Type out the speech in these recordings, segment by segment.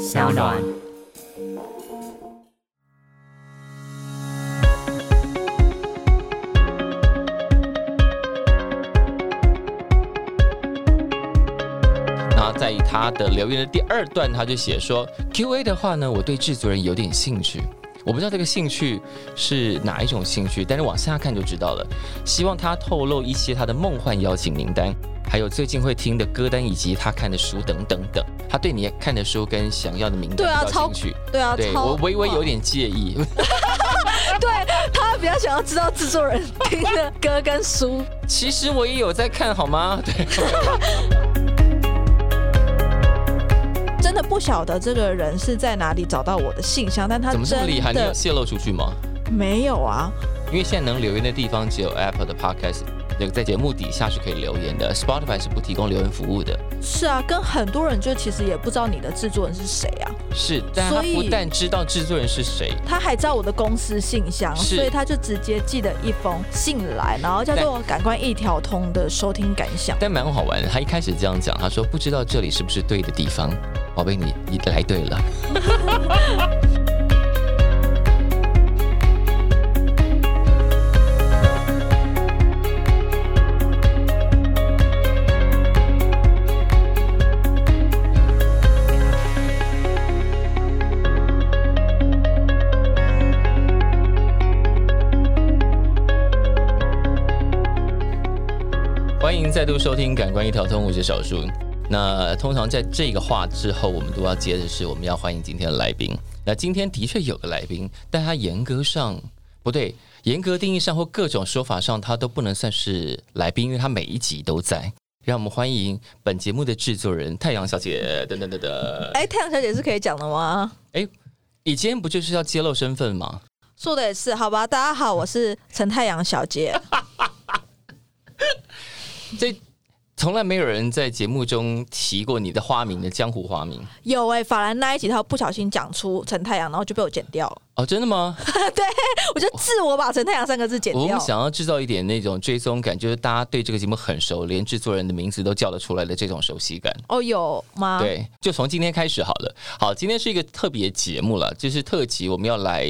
小暖。然后在他的留言的第二段，他就写说，Q&A 的话呢，我对制作人有点兴趣。我不知道这个兴趣是哪一种兴趣，但是往下看就知道了。希望他透露一些他的梦幻邀请名单，还有最近会听的歌单，以及他看的书等等等。他对你看的书跟想要的名对啊单比较兴趣，对啊，超对我微微有点介意。对他比较想要知道制作人听的歌跟书。其实我也有在看，好吗？对，真的不晓得这个人是在哪里找到我的信箱，但他怎么这么厉害？你有的泄露出去吗？没有啊。因为现在能留言的地方只有 Apple 的 Podcast，那个在节目底下是可以留言的，Spotify 是不提供留言服务的。是啊，跟很多人就其实也不知道你的制作人是谁啊，是，但他不但知道制作人是谁，他还知道我的公司信箱，所以他就直接寄了一封信来，然后叫做“感官一条通”的收听感想。但蛮好玩的。他一开始这样讲，他说不知道这里是不是对的地方，宝贝，你你来对了。再度收听《感官一条通》，我是小树。那通常在这个话之后，我们都要接的是我们要欢迎今天的来宾。那今天的确有个来宾，但他严格上不对，严格定义上或各种说法上，他都不能算是来宾，因为他每一集都在。让我们欢迎本节目的制作人太阳小姐，等等等等。哎，太阳小姐是可以讲的吗？你今天不就是要揭露身份吗？说的也是，好吧。大家好，我是陈太阳小姐。这从来没有人在节目中提过你的花名的江湖花名有哎、法兰那一集他不小心讲出陈太阳，然后就被我剪掉了。哦，真的吗？对我就自我把陈太阳三个字剪掉我们。想要制造一点那种追踪感，就是大家对这个节目很熟，连制作人的名字都叫得出来的这种熟悉感。哦，有吗？，对，就从今天开始好了。好，今天是一个特别节目了，就是特辑，我们要来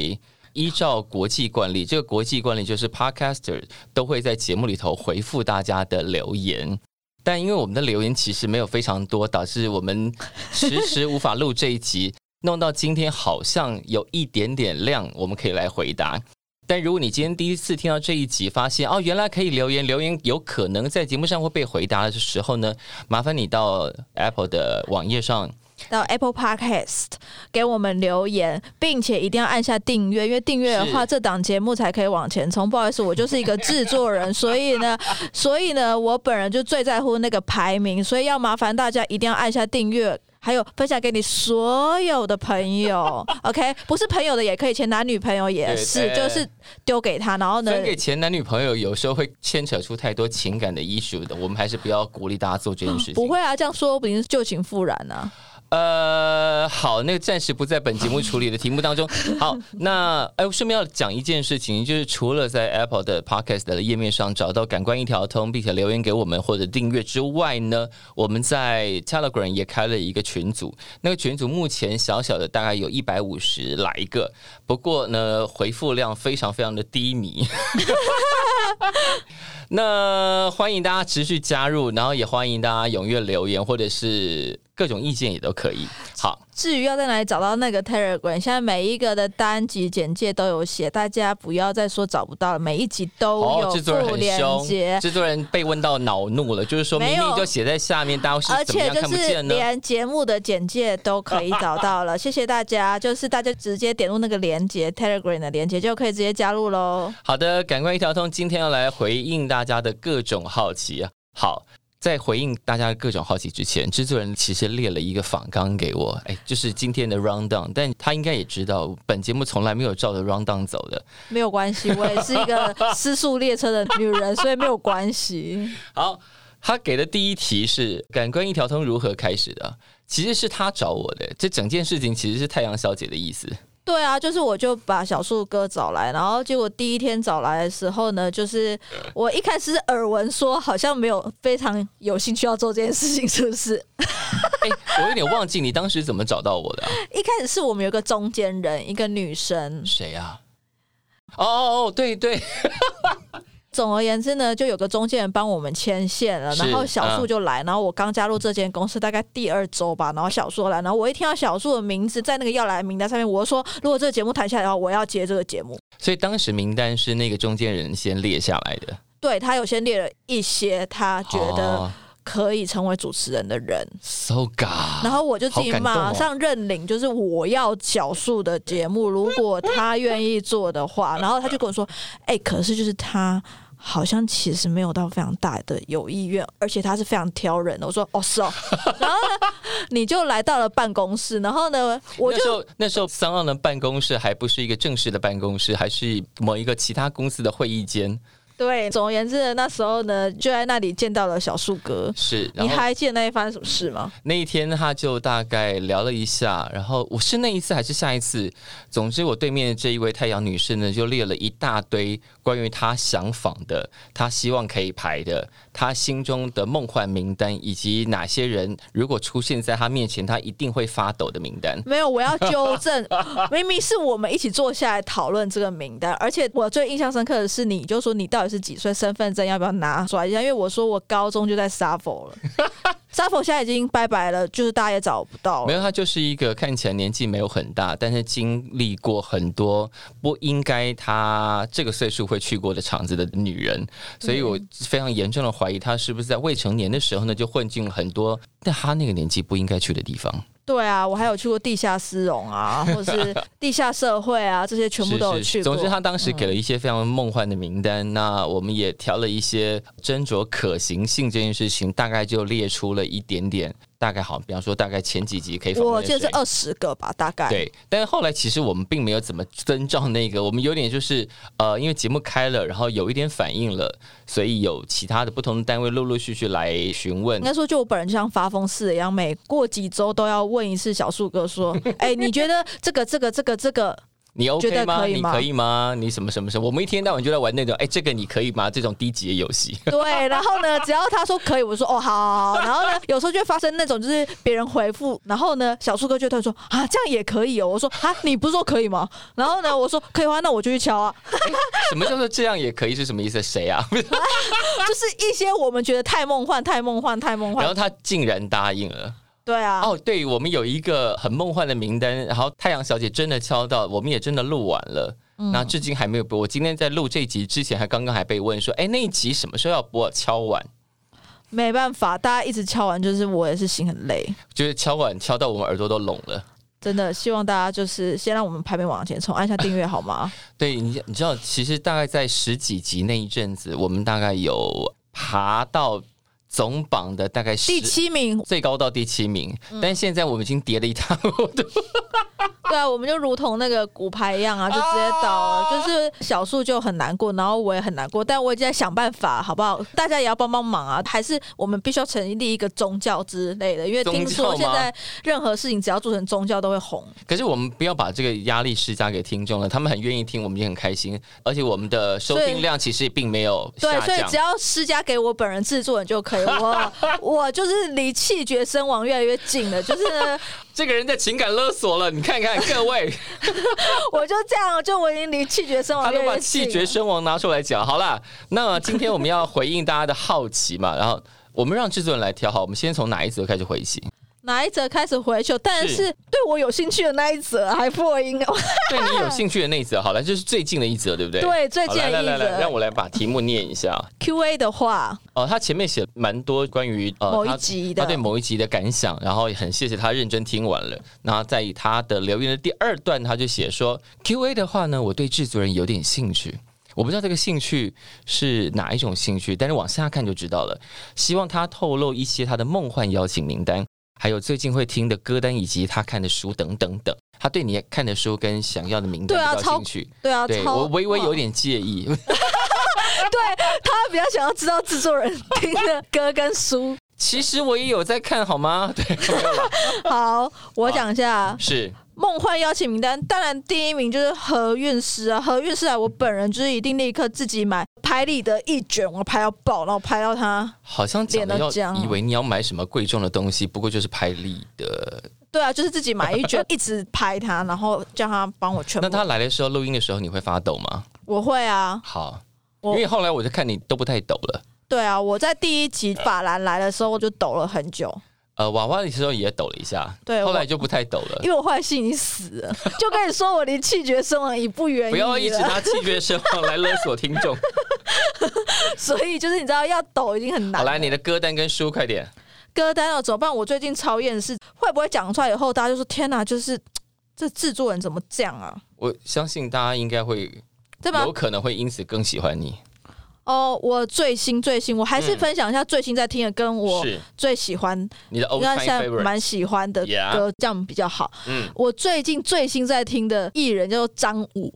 依照国际惯例，这个国际惯例就是 podcaster 都会在节目里头回复大家的留言。但因为我们的留言其实没有非常多，导致我们迟迟无法录这一集，弄到今天好像有一点点量，我们可以来回答。但如果你今天第一次听到这一集，发现哦，原来可以留言，留言有可能在节目上会被回答的时候呢，麻烦你到 Apple 的网页上到 Apple Podcast 给我们留言，并且一定要按下订阅，因为订阅的话，这档节目才可以往前冲。不好意思，我就是一个制作人，所以呢，所以呢，我本人就最在乎那个排名，所以要麻烦大家一定要按下订阅。还有分享给你所有的朋友，OK，不是朋友的也可以，前男女朋友也是，对对就是丢给他，然后呢，分给前男女朋友，有时候会牵扯出太多情感的 issue 的，我们还是不要鼓励大家做这件事情。不会啊，这样说不定是旧情复燃啊。呃，好，那个暂时不在本节目处理的题目当中。好，那哎，我顺便要讲一件事情，就是除了在 Apple 的 Podcast 的页面上找到“感官一条通”，并且留言给我们或者订阅之外呢，我们在 Telegram 也开了一个群组。那个群组目前小小的大概有一百五十来个，不过呢，回复量非常非常的低迷。那欢迎大家持续加入，然后也欢迎大家踊跃留言，或者是各种意见也都可以。好，至于要在哪里找到那个 Telegram，现在每一个的单集简介都有写，大家不要再说找不到了，每一集都有哦制作人很凶接，，制作人被问到恼怒了，就是说明明就写在下面，大家是而怎么样且就是看不见呢？连节目的简介都可以找到了。谢谢大家，就是大家直接点入那个连接 Telegram 的连接就可以直接加入喽。好的，感官一条通，今天要来回应大家的各种好奇啊。好。在回应大家的各种好奇之前，制作人其实列了一个访纲给我，哎，就是今天的 round down，但他应该也知道，本节目从来没有照着 round down 走的。没有关系，我也是一个失速列车的女人，所以没有关系。好，他给的第一题是感官一条通如何开始的？其实是他找我的，这整件事情其实是太阳小姐的意思。对啊，就是我就把小树哥找来，然后结果第一天找来的时候呢，就是我一开始耳闻说好像没有非常有兴趣要做这件事情，是不是？哎、我有点忘记你当时怎么找到我的、啊？一开始是我们有个中间人，一个女生。谁呀、哦哦哦，对对，总而言之呢，就有个中间人帮我们牵线了，然后小树就来，然后我刚加入这间公司大概第二周吧，然后小树来，然后我一听到小树的名字在那个要来的名单上面，我就说如果这个节目谈下来的话，我要接这个节目。所以当时名单是那个中间人先列下来的，对他有先列了一些他觉得哦可以成为主持人的人，so god，然后我就自己马上认领，就是我要小树的节目，如果他愿意做的话，然后他就跟我说：“哎、可是就是他。”好像其实没有到非常大的有意愿，而且他是非常挑人的。我说哦是哦，然后呢，你就来到了办公室，然后呢，我就那时候那时候桑浪的办公室还不是一个正式的办公室，还是某一个其他公司的会议间，对，总而言之，那时候呢就在那里见到了小树哥。是，你还记得那一发生什么事吗？那一天他就大概聊了一下，然后我是那一次还是下一次？总之，我对面的这一位太阳女士呢，就列了一大堆关于他想访的、他希望可以排的、他心中的梦幻名单，以及哪些人如果出现在他面前，他一定会发抖的名单。没有，我要纠正，明明是我们一起坐下来讨论这个名单，而且我最印象深刻的是，你就说你到底是几岁，身份证要不要拿出来一下？因为我说我高中就在 s f f 了 f f 现在已经拜拜了，就是大家也找不到了。没有，她就是一个看起来年纪没有很大，但是经历过很多不应该她这个岁数会去过的场子的女人，所以我非常严重的怀疑她是不是在未成年的时候呢就混进了很多但她那个年纪不应该去的地方。对啊，我还有去过地下丝绒啊，或者是地下社会啊，这些全部都有去过。是总之，他当时给了一些非常梦幻的名单，那我们也挑了一些斟酌可行性这件事情，大概就列出了一点点，大概好，比方说大概前几集可以访问我记得是二十个吧，大概。对，但是后来其实我们并没有怎么遵照那个，我们有点就是呃，因为节目开了，然后有一点反应了，所以有其他的不同的单位陆陆续续来询问应。该说，就我本人就像发疯似的一样，每过几周都要问一次小树哥说：“ 哎、你觉得这个、这个、这个、这个你 OK 吗？可以吗你可以吗？你什么什么什么？我们一天到晚就在玩那种，哎，这个你可以吗？这种低级的游戏。对，然后呢，只要他说可以，我说哦好。然后呢，有时候就会发生那种就是别人回复，然后呢，小树哥就突然说啊这样也可以哦。我说啊你不是说可以吗？然后呢，我说可以的话，那我就去敲啊。什么叫做这样也可以是什么意思？谁啊？就是一些我们觉得太梦幻、太梦幻、太梦幻。然后他竟然答应了。对啊，哦，对，我们有一个很梦幻的名单，然后太阳小姐真的敲到，我们也真的录完了。嗯那至今还没有播。我今天在录这集之前，还刚刚还被问说，哎，那一集什么时候要播？敲完，没办法，大家一直敲完，就是我也是心很累。就是敲碗敲到我们耳朵都聋了。真的希望大家就是先让我们排名往前冲，按下订阅好吗？对你，你知道，其实大概在十几集那一阵子，我们大概有爬到总榜的大概是第七名，最高到第七名，但现在我们已经跌了一塌糊涂。对啊，我们就如同那个骨牌一样啊，就直接倒了。就是小树就很难过，然后我也很难过，但我已经在想办法，好不好？大家也要帮帮忙啊！还是我们必须要成立一个宗教之类的，因为听说现在任何事情只要做成宗教都会红。可是我们不要把这个压力施加给听众了，他们很愿意听，我们也很开心，而且我们的收听量其实并没有对，所以只。要施加给我本人制作人就可以。我我就是离气绝身亡越来越近了，就是，这个人在情感勒索了，你看看 各位，我就这样，就我已经离气绝身亡他都把越来越近了。气绝身亡拿出来讲。好啦，那今天我们要回应大家的好奇嘛，然后我们让制作人来挑好，我们先从哪一则开始回击？哪一则开始回球？但是是对我有兴趣的那一则还破音哦。对你有兴趣的那一则，好了，就是最近的一则，对不对？对最近的好来来来来，让我来把题目念一下。Q&A 的话，哦，他前面写蛮多关于呃某一他集的他对某一集的感想，然后也很谢谢他认真听完了。然后在他的留言的第二段，他就写说 Q&A 的话呢，我对制作人有点兴趣。我不知道这个兴趣是哪一种兴趣，但是往下看就知道了。希望他透露一些他的梦幻邀请名单，还有最近会听的歌单，以及他看的书等等等。他对你看的书跟想要的名单比较对啊超兴趣，对啊，超对我微微有点介意。对他比较想要知道制作人听的歌跟书。其实我也有在看，好吗？对，好，我讲一下，是梦幻邀请名单，当然第一名就是何韵诗啊，何韵诗啊，我本人就是一定立刻自己买拍立得一卷，我拍到爆，然后拍到他。好像讲的要以为你要买什么贵重的东西，不过就是拍立得。对啊，就是自己买一卷，一直拍他，然后叫他帮我全部。那他来的时候录音的时候，你会发抖吗？我会啊，好，因为后来我就看你都不太抖了。对啊，我在第一集法兰来的时候，我就抖了很久，呃，娃娃的时候也抖了一下，对后来就不太抖了因。为我后来心已经死了，就跟你说我离气绝身亡已不远矣不要一直了拿气绝身亡来勒索听众。所以就是你知道要抖已经很难好，来你的歌单跟书，快点。歌单哦，怎么办？我最近超厌世，会不会讲出来以后，大家就说天哪，就是 这制作人怎么这样啊？我相信大家应该会对吧有？可能会因此更喜欢你。哦，我最新最新，我还是嗯分享一下最新在听的，跟我是最喜欢，你的应该现在。蛮喜欢的歌，这样比较好。嗯，我最近最新在听的艺人叫做张武，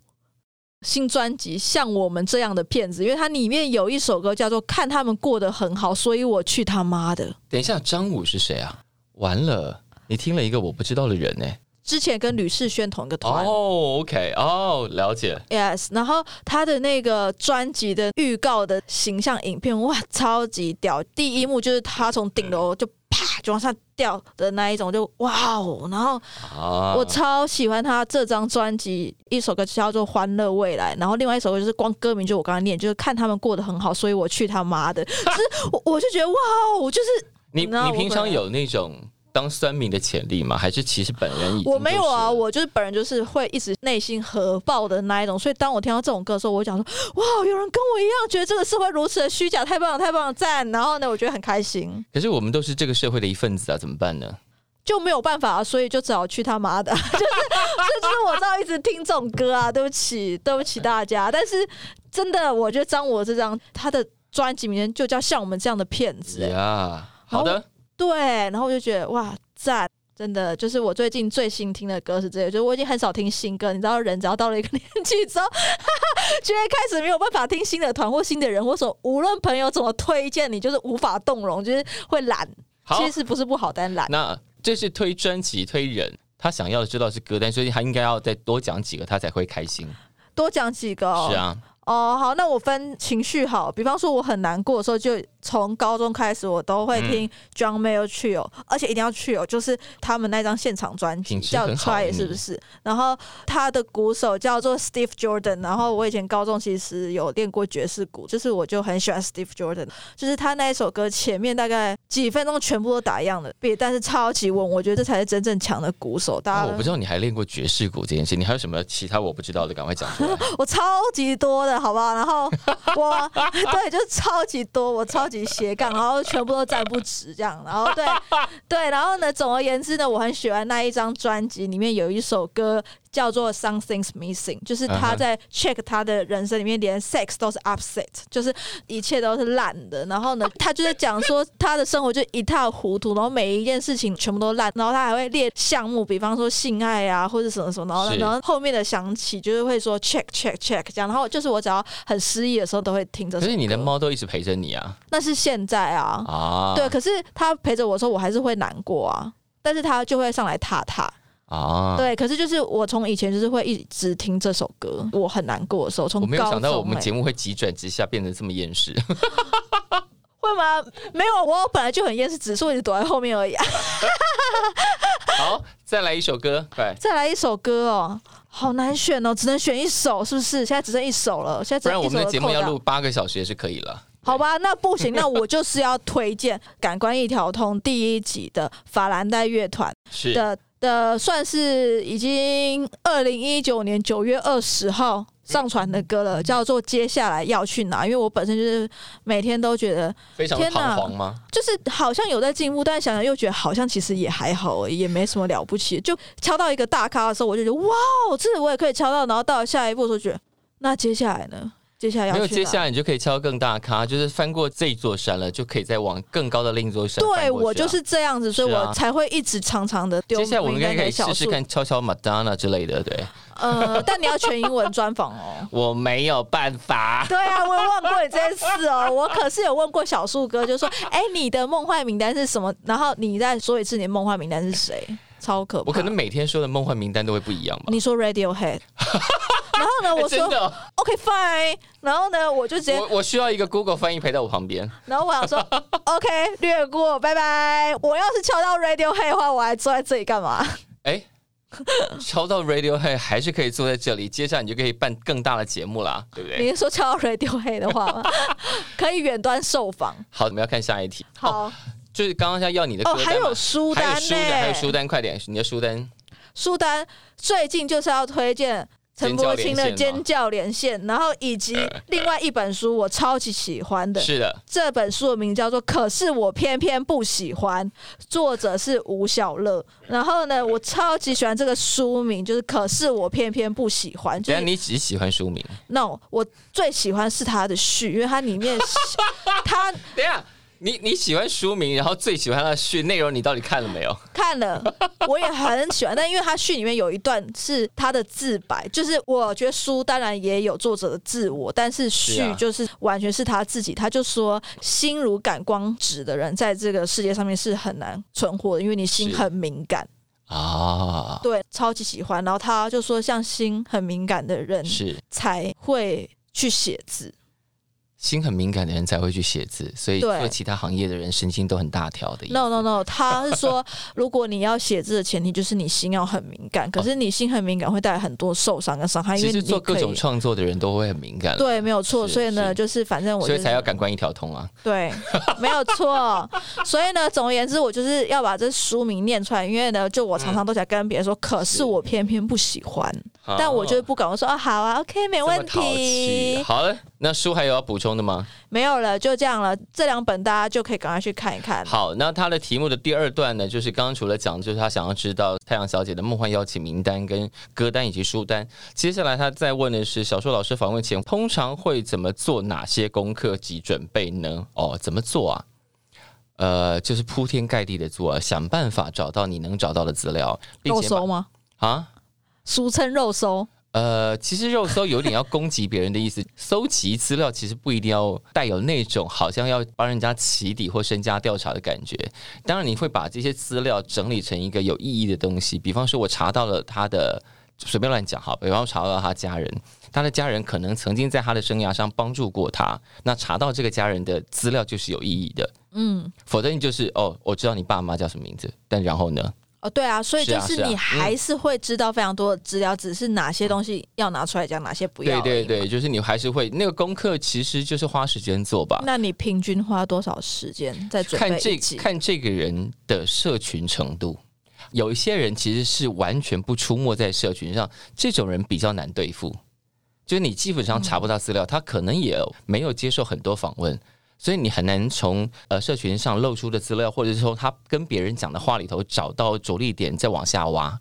新专辑《像我们这样的骗子》，因为它里面有一首歌叫做《看他们过得很好》，所以我去他妈的。等一下，张武是谁啊？完了，你听了一个我不知道的人呢、之前跟吕世轩同一个团。哦，OK，哦，了解。Yes，然后他的那个专辑的预告的形象影片，哇，超级屌！第一幕就是他从顶楼就啪就往下掉的那一种，就哇哦！然后啊，我超喜欢他这张专辑，一首歌叫做《欢乐未来》，然后另外一首歌就是光歌名就我刚刚念，就是看他们过得很好，所以我去他妈的，就是我我就觉得哇哦，我就是你那我你平常有那种当酸民的潜力吗？还是其实本人已经我没有啊，我就是本人就是会一直内心核爆的那一种，所以当我听到这种歌的时候，我会讲说哇，有人跟我一样觉得这个社会如此的虚假，太棒了，太棒了，赞！然后呢，我觉得很开心，可是我们都是这个社会的一份子啊，怎么办呢？就没有办法、啊所以就只好去他妈的，就是就是我知道一直听这种歌啊，对不起，对不起大家，但是真的，我觉得张我这张他的专辑名就叫像我们这样的骗子、好的，对，然后我就觉得哇赞，真的就是我最近最新听的歌是这个，就是我已经很少听新歌，你知道，人只要到了一个 年纪之后，就会开始没有办法听新的团或新的人，或者说无论朋友怎么推荐你，就是无法动容，就是会懒。其，实不是不好，但懒。那这是推专辑推人，他想要的知道是歌单，所以他应该要再多讲几个，他才会开心。多讲几个哦。是啊，哦，好，那我分情绪好，比方说我很难过的时候，就从高中开始我都会嗯听 John Mayer Trio，、而且一定要 Trio，就是他们那张现场专辑叫 Try，是不是？然后他的鼓手叫做 Steve Jordan，然后我以前高中其实有练过爵士鼓，就是我就很喜欢 Steve Jordan，就是他那一首歌前面大概几分钟全部都打一样的 beat，但是超级稳，我觉得这才是真正强的鼓手。大家、啊我不知道你还练过爵士鼓这件事，你还有什么其他我不知道的？赶快讲出来。我超级多的，好不好？然后我 对，就超级多，我超级斜杠，然后全部都站不直这样。然后对对，然后呢，总而言之呢，我很喜欢那一张专辑，里面有一首歌叫做《Something's Missing》，就是他在 check 他的人生里面，连 sex 都是 upset，就是一切都是烂的。然后呢，他就是讲说他的生活就一塌糊涂，然后每一件事情全部都烂，然后他还会列项目，比方说性爱啊，或者什么什么，然后是然后后面的想起就是会说 check check check 这样，然后就是我只要很失意的时候都会听这首歌。可是你的猫都一直陪着你啊那是现在啊，啊！对，可是他陪着我的时候，我还是会难过啊。但是他就会上来踏踏，啊，对。可是就是我从以前就是会一直听这首歌，我很难过的时候，从我没有想到我们节目会急转直下，变得这么厌世。会吗？没有，我本来就很厌世，只是我一直躲在后面而已、啊。好，再来一首歌，快！再来一首歌哦，好难选哦，只能选一首，是不是？现在只剩一首了，现在只不然我剩一首们的节目要录八个小时也是可以了。好吧，那不行，那我就是要推荐《感官一条通》第一集的法兰黛乐团 是的的，算是已经二零一九年九月二十号上传的歌了，叫做《接下来要去哪》。因为我本身就是每天都觉得，非常彷徨吗？就是好像有在进步，但想想又觉得好像其实也还好而已，也没什么了不起。就敲到一个大咖的时候，我就觉得哇，这我也可以敲到。然后到了下一步的时候，觉得那接下来呢？接下来要没有，接下来你就可以敲更大咖，就是翻过这座山了，就可以再往更高的另一座山对啊。我就是这样子，所以我才会一直常常的丢接下来我们应该可以试试看敲敲 Madonna 之类的，对呃，但你要全英文专访哦。我没有办法。对啊，我有问过你这件事哦。我可是有问过小树哥，就说：“哎、你的梦幻名单是什么？”然后你再说一次，你的梦幻名单是谁？超可怕。我可能每天说的梦幻名单都会不一样吧。你说 Radiohead，然后呢，我说 OK fine，然后呢，我就直接，我我需要一个 Google 翻译陪在我旁边。然后我想说 OK 略过，拜拜。我要是敲到 Radiohead 的话，我还坐在这里干嘛？哎，敲到 Radiohead 还是可以坐在这里，接下来你就可以办更大的节目啦，对不对？你是说敲到 Radiohead 的话吗？可以远端受访。好，我们要看下一题。哦，好就是刚刚要要你的歌哦，还有书单呢、还有书单，还有书单，快点，你的书单。书单最近就是要推荐陈柏青的《尖叫连线》，然后以及另外一本书我超级喜欢的，是的，这本书的名叫做《可是我偏偏不喜欢》，作者是吴小乐。然后呢，我超级喜欢这个书名，就是“可是我偏偏不喜欢”。就原来是你只喜欢书名。no，我最喜欢是他的序，因为它里面 他等下，你你喜欢书名，然后最喜欢它的序内容，你到底看了没有？看了，我也很喜欢，但因为他序里面有一段是他的自白，就是我觉得书当然也有作者的自我，但是序就是完全是他自己。他就说，心如感光纸的人在这个世界上面是很难存活的，因为你心很敏感。啊，对，超级喜欢。然后他就说，像心很敏感的人是才会去写字。心很敏感的人才会去写字，所以对做其他行业的人神经都很大条的。No no no，他是说，如果你要写字的前提就是你心要很敏感，可是你心很敏感会带来很多受伤跟伤害，因为你做各种创作的人都会很敏感，，对，没有错。所以呢，就是反正我、就是、所以才要感官一条通啊。对，没有错。所以呢，总而言之，我就是要把这书名念出来，因为呢，就我常常都想跟别人说，可是是我偏偏不喜欢，但我就是不敢。我说啊，好啊，OK，没问题，好了，那书还有要补充的吗？没有了，就这样了。这两本大家就可以赶快去看一看。好，那他的题目的第二段呢，就是刚刚除了讲，就是他想要知道太阳小姐的梦幻邀请名单、跟歌单以及书单。接下来他再问的是，小说老师访问前通常会怎么做哪些功课及准备呢？哦，怎么做啊？呃，就是铺天盖地的做，想办法找到你能找到的资料，并且搜吗？啊。俗称肉搜。呃，其实肉搜有点要攻击别人的意思，搜集资料其实不一定要带有那种好像要帮人家起底或身家调查的感觉。当然，你会把这些资料整理成一个有意义的东西，比方说，我查到了他的，随便乱讲哈，比方查到他家人，他的家人可能曾经在他的生涯上帮助过他，那查到这个家人的资料就是有意义的，嗯，否则你就是哦，我知道你爸妈叫什么名字，但然后呢？哦，对啊，所以就是你还是会知道非常多的资料，只是哪些东西要拿出来讲，哪些不要。对对。对，就是你还是会那个功课，其实就是花时间做吧。那你平均花多少时间在准看这备？看这个人的社群程度。有一些人其实是完全不出没在社群上，这种人比较难对付。就是你基本上查不到资料，他可能也没有接受很多访问，所以你很难从呃社群上露出的资料，或者是说他跟别人讲的话里头找到着力点，再往下挖。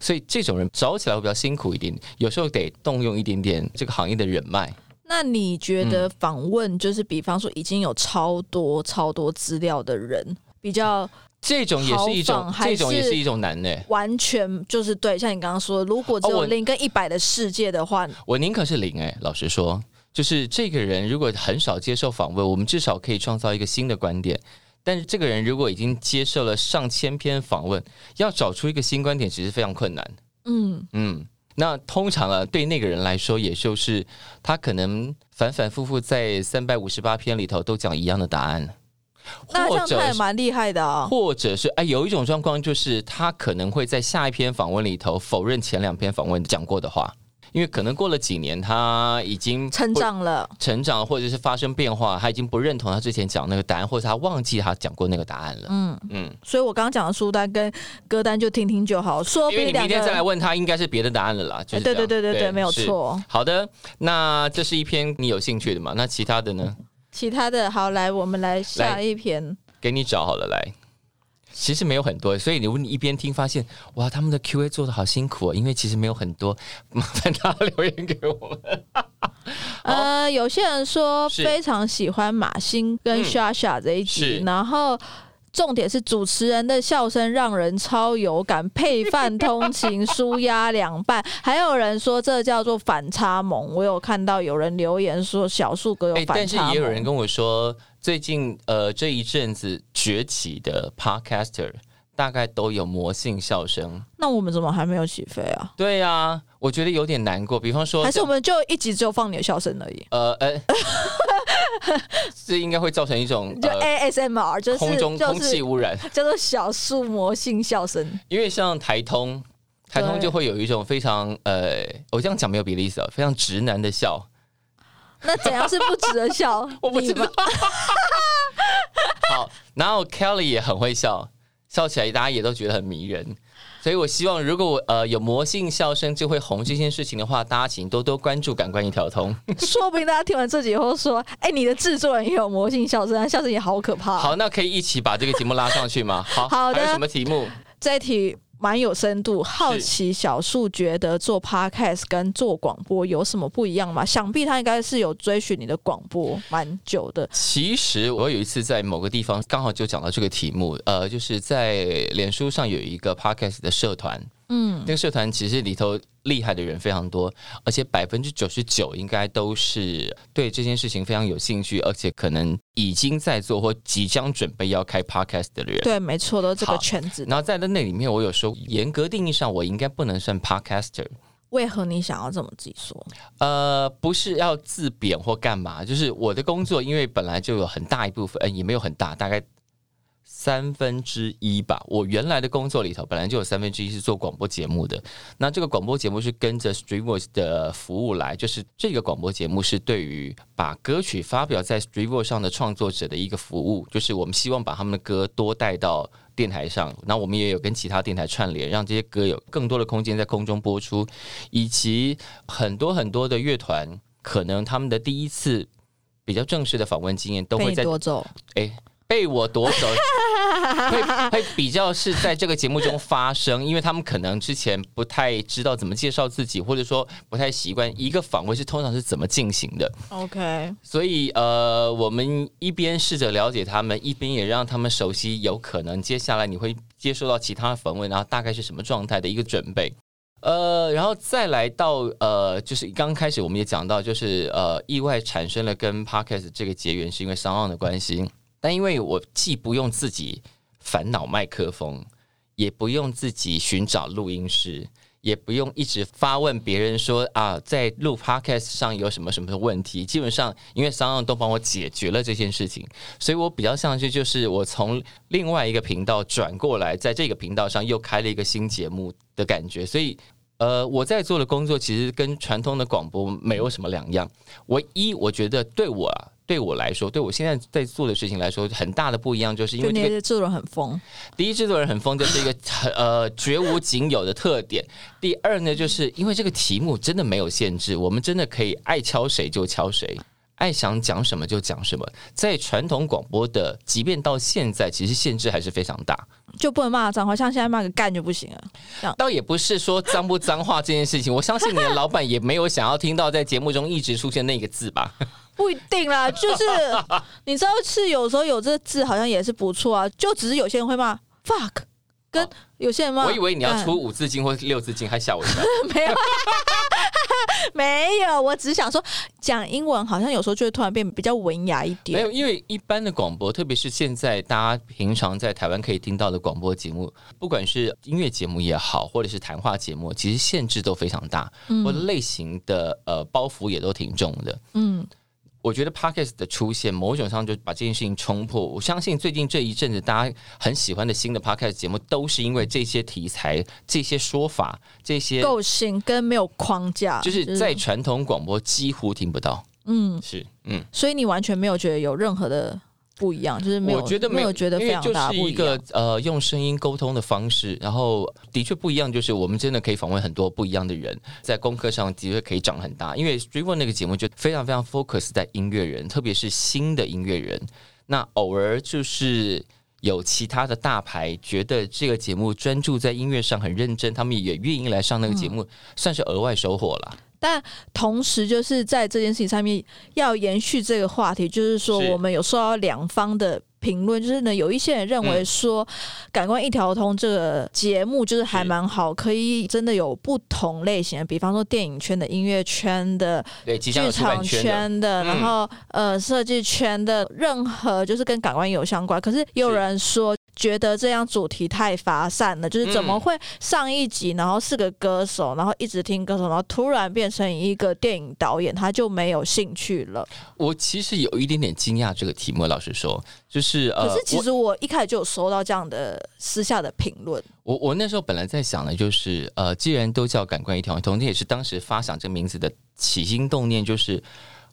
所以这种人找起来会比较辛苦一点，有时候得动用一点点这个行业的人脉。那你觉嗯得访问就是，比方说已经有超多超多资料的人，比较这种也是一种这种也是是一种难呢、完全就是对，像你刚刚说的，如果只有零跟一百的世界的话，我宁可是零哎、老实说，就是这个人如果很少接受访问，我们至少可以创造一个新的观点。但是这个人如果已经接受了上千篇访问，要找出一个新观点，其实非常困难。嗯，嗯，那通常啊，对那个人来说，也就是他可能反反复复在三百五十八篇里头都讲一样的答案，那这样他或者也蛮厉害的啊、或者是哎，有一种状况就是他可能会在下一篇访问里头否认前两篇访问讲过的话，因为可能过了几年，他已经成不长了。成长或者是发生变化，他已经不认同他之前讲那个答案，或者他忘记他讲过那个答案了。嗯，嗯，所以我刚刚讲的书单跟歌单就听听就好，说不因为你明定两个。天再来问他，应该是别的答案了啦。对对对对对，没有。是错。好的，那这是一篇你有兴趣的嘛？那其他的呢？其他的好，来我们来下一篇。给你找好了，来。其实没有很多，所以你你一边听发现，哇，他们的 Q A 做的好辛苦哦，因为其实没有很多，麻烦大家留言给我们。呃，有些人说非常喜欢马欣跟嗯莎莎这一集，是然后。重点是主持人的笑声让人超有感，配饭通勤，舒压凉拌。还有人说这叫做反差萌，我有看到有人留言说小树哥有哎，但是反差萌。也有人跟我说，最近呃这一阵子崛起的 Podcaster 大概都有魔性笑声。那我们怎么还没有起飞啊？对呀、我觉得有点难过。比方说，还是我们就一集只有放你的笑声而已？呃呃，这应该会造成一种就呃 ASMR，就是空中空气污染，叫做小树魔性笑声。因为像台通，台通就会有一种非常呃，我这样讲没有别的意思啊，非常直男的笑。那怎样是不值得笑？我不知道。好，然后 Kelly 也很会笑，笑起来大家也都觉得很迷人。所以我希望，如果我呃有魔性笑声就会红这件事情的话，大家请多多关注《感官一条通》。说不定大家听完这集以后说：“哎、你的制作人也有魔性笑声，笑声也好可怕。”好，那可以一起把这个节目拉上去吗？好，好的还有什么题目？这一题蛮有深度，好奇小树觉得做 podcast 跟做广播有什么不一样吗？想必他应该是有追寻你的广播蛮久的。其实我有一次在某个地方刚好就讲到这个题目，呃，就是在脸书上有一个 podcast 的社团，嗯，那个社团其实里头厉害的人非常多，而且百分之九十九应该都是对这件事情非常有兴趣，而且可能已经在做或即将准备要开 podcast 的人。对，没错，都是这个圈子。然后在那里面，我有说，严格定义上，我应该不能算 podcaster。为何你想要这么自己说？呃，不是要自贬或干嘛，就是我的工作，因为本来就有很大一部分，呃，也没有很大，大概三分之一吧。我原来的工作里头，本来就有三分之一是做广播节目的。那这个广播节目是跟着 Streamvoice 的服务来，就是这个广播节目是对于把歌曲发表在 Streamvoice 上的创作者的一个服务，就是我们希望把他们的歌多带到电台上，那我们也有跟其他电台串联，让这些歌有更多的空间在空中播出，以及很多很多的乐团，可能他们的第一次比较正式的访问经验都会在夺走，哎被我夺走，会会比较是在这个节目中发生，因为他们可能之前不太知道怎么介绍自己，或者说不太习惯一个访问是通常是怎么进行的。OK，所以呃，我们一边试着了解他们，一边也让他们熟悉有可能接下来你会接收到其他的访问，然后大概是什么状态的一个准备。呃，然后再来到呃，就是刚开始我们也讲到，就是呃，意外产生了跟 Podcast 这个结缘，是因为商岸的关系。但因为我既不用自己烦恼麦克风，也不用自己寻找录音室，也不用一直发问别人说啊，在录 podcast 上有什么什么问题。基本上，因为商岸都帮我解决了这件事情，所以我比较像是就是我从另外一个频道转过来，在这个频道上又开了一个新节目的感觉，所以。呃，我在做的工作其实跟传统的广播没有什么两样。唯一我觉得对我，对我来说，对我现在在做的事情来说，很大的不一样，就是因为这个制作人很疯，第一，制作人很疯，这是一个呃绝无仅有的特点。第二呢，就是因为这个题目真的没有限制，我们真的可以爱敲谁就敲谁。爱想讲什么就讲什么，在传统广播的，即便到现在，其实限制还是非常大。就不能骂脏话，像现在骂个干就不行了。倒也不是说脏不脏话这件事情，我相信你的老板也没有想要听到在节目中一直出现那个字吧？不一定啦，就是你知道是有时候有这个字好像也是不错啊，就只是有些人会骂 fuck，跟哦有些人骂，我以为你要出嗯五字经或六字经，还吓我一跳。没有，没有，我只是想说讲英文好像有时候就会突然变比较文雅一点没点。有，因为一般的广播，特别是现在大家平常在台湾可以听到的广播节目，不管是音乐节目也好，或者是谈话节目，其实限制都非常大，或者类型的呃包袱也都挺重的。嗯，我觉得 podcast 的出现，某种上就把这件事情冲破。我相信最近这一阵子，大家很喜欢的新的 podcast 节目，都是因为这些题材、这些说法、这些，构型跟没有框架，就是在传统广播几乎听不到。嗯，是，嗯。所以你完全没有觉得有任何的不一样，就是没有，我觉得有，没有觉得非常就大不一是一个样。呃用声音沟通的方式，然后的确不一样，就是我们真的可以访问很多不一样的人，在功课上的确可以长很大。因为 Street One 那个节目就非常非常 focus 在音乐人，特别是新的音乐人。那偶尔就是有其他的大牌觉得这个节目专注在音乐上很认真，他们也愿意来上那个节目，嗯算是额外收获了。但同时，就是在这件事情上面要延续这个话题，就是说我们有受到两方的评论，就是呢，有一些人认为说《感官一条通》这个节目就是还蛮好，可以真的有不同类型的，比方说电影圈的、音乐圈的、对，剧场圈的，嗯。然后呃设计圈的，任何就是跟感官有相关。可是也有人说，觉得这样主题太发散了，就是怎么嗯会上一集然后是个歌手，然后一直听歌手，然后突然变成一个电影导演，他就没有兴趣了。我其实有一点点惊讶这个题目，老实说，就是呃，可是其实我一开始就有收到这样的私下的评论，我我那时候本来在想的就是，呃，既然都叫感官一条同时也是当时发想这名字的起心动念，就是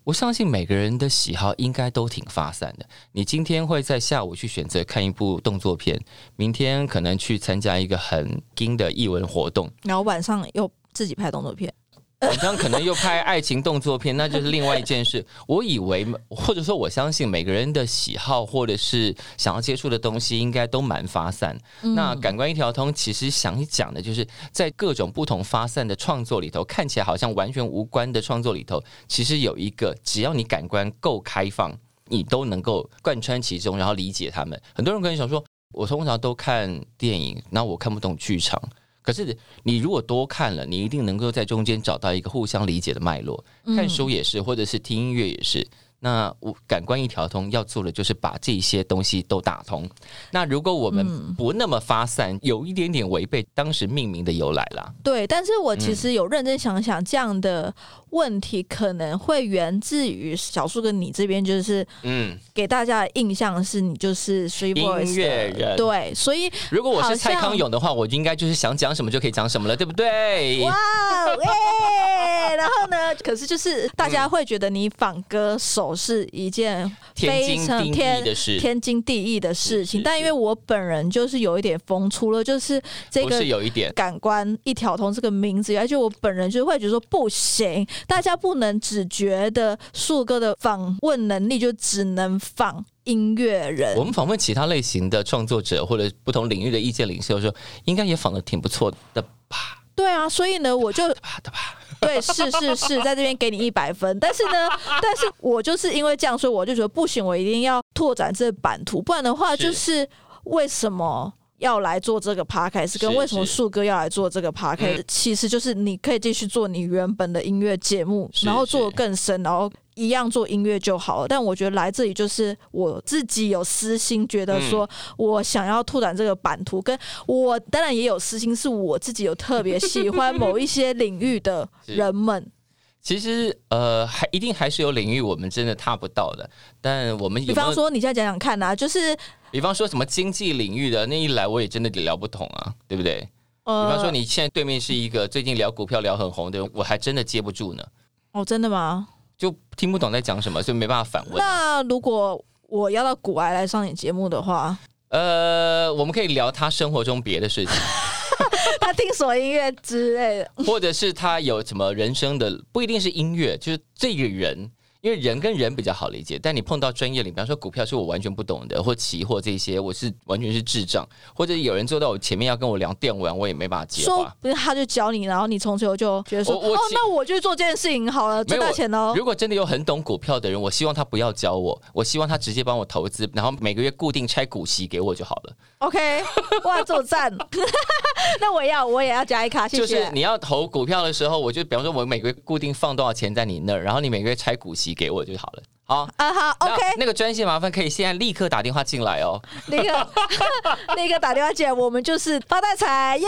我相信每个人的喜好应该都挺发散的。你今天会在下午去选择看一部动作片，明天可能去参加一个很精的译文活动，然后晚上又自己拍动作片。晚上可能又拍爱情动作片，那就是另外一件事。我以为，或者说我相信每个人的喜好或者是想要接触的东西，应该都蛮发散。嗯那感官一条通其实想讲的就是，在各种不同发散的创作里头，看起来好像完全无关的创作里头，其实有一个，只要你感官够开放，你都能够贯穿其中，然后理解他们。很多人可能想说，我通常都看电影，那我看不懂剧场。可是你如果多看了，你一定能够在中间找到一个互相理解的脉络。看书也是，或者是听音乐也是。那我感官一条通，要做的就是把这些东西都打通。那如果我们不那么发散，有一点点违背当时命名的由来啦。对，但是我其实有认真想想，这样的问题可能会源自于小树跟你这边，就是嗯，给大家的印象是你就是 three 音 voice 的乐人对，所以如果我是蔡康永的话，我就应该就是想讲什么就可以讲什么了，对不对？哇耶！然后呢，可是就是大家会觉得你仿歌手是一件天非经地义常天的事，天经地义的事情，但因为我本人就是有一点疯，除了就是这个是有一点。感官一条通这个名字以外，就我本人就会觉得说不行，大家不能只觉得树哥的访问能力就只能访音乐人我。们访问其他类型的创作者或者不同领域的意见领袖的时候，应该也访的挺不错的吧？对啊，所以呢，我就。对，是是是，在这边给你一百分。但是呢，但是我就是因为这样，所以我就觉得不行，我一定要拓展这版图，不然的话，就是为什么？要来做这个 podcast，跟为什么树哥要来做这个 podcast，、嗯其实就是你可以继续做你原本的音乐节目，是然后做得更深，然后一样做音乐就好了。但我觉得来这里就是我自己有私心，觉得说嗯我想要拓展这个版图，跟我当然也有私心，是我自己有特别喜欢某一些领域的 人们。其实呃，还一定还是有领域我们真的踏不到的，但我们有比方说，你现在讲讲看啊，就是比方说什么经济领域的那一来，我也真的聊不懂啊，对不对？呃，比方说，你现在对面是一个最近聊股票聊很红的人，我还真的接不住呢，哦，真的吗？就听不懂在讲什么，所以没办法反问。那如果我要到古埃来上你节目的话，呃，我们可以聊他生活中别的事情，他听什么音乐之类的，或者是他有什么人生的，不一定是音乐，就是这个人。因为人跟人比较好理解，但你碰到专业领，比方说股票是我完全不懂的，或期货这些，我是完全是智障，或者有人坐到我前面要跟我聊电玩，我也没办法接说话。不是他就教你，然后你从此后就觉得说，哦，那我就做这件事情好了，赚大钱喽。如果真的有很懂股票的人，我希望他不要教我，我希望他直接帮我投资，然后每个月固定拆股息给我就好了。OK，哇，这么赞，那我也要我也要加一卡，谢就是。你要投股票的时候，我就比方说，我每个月固定放多少钱在你那儿，然后你每个月拆股息给我就好了。好。啊好，OK，那个专线麻烦可以现在立刻打电话进来哦。那个那个打电话进来，我们就是发大财耶！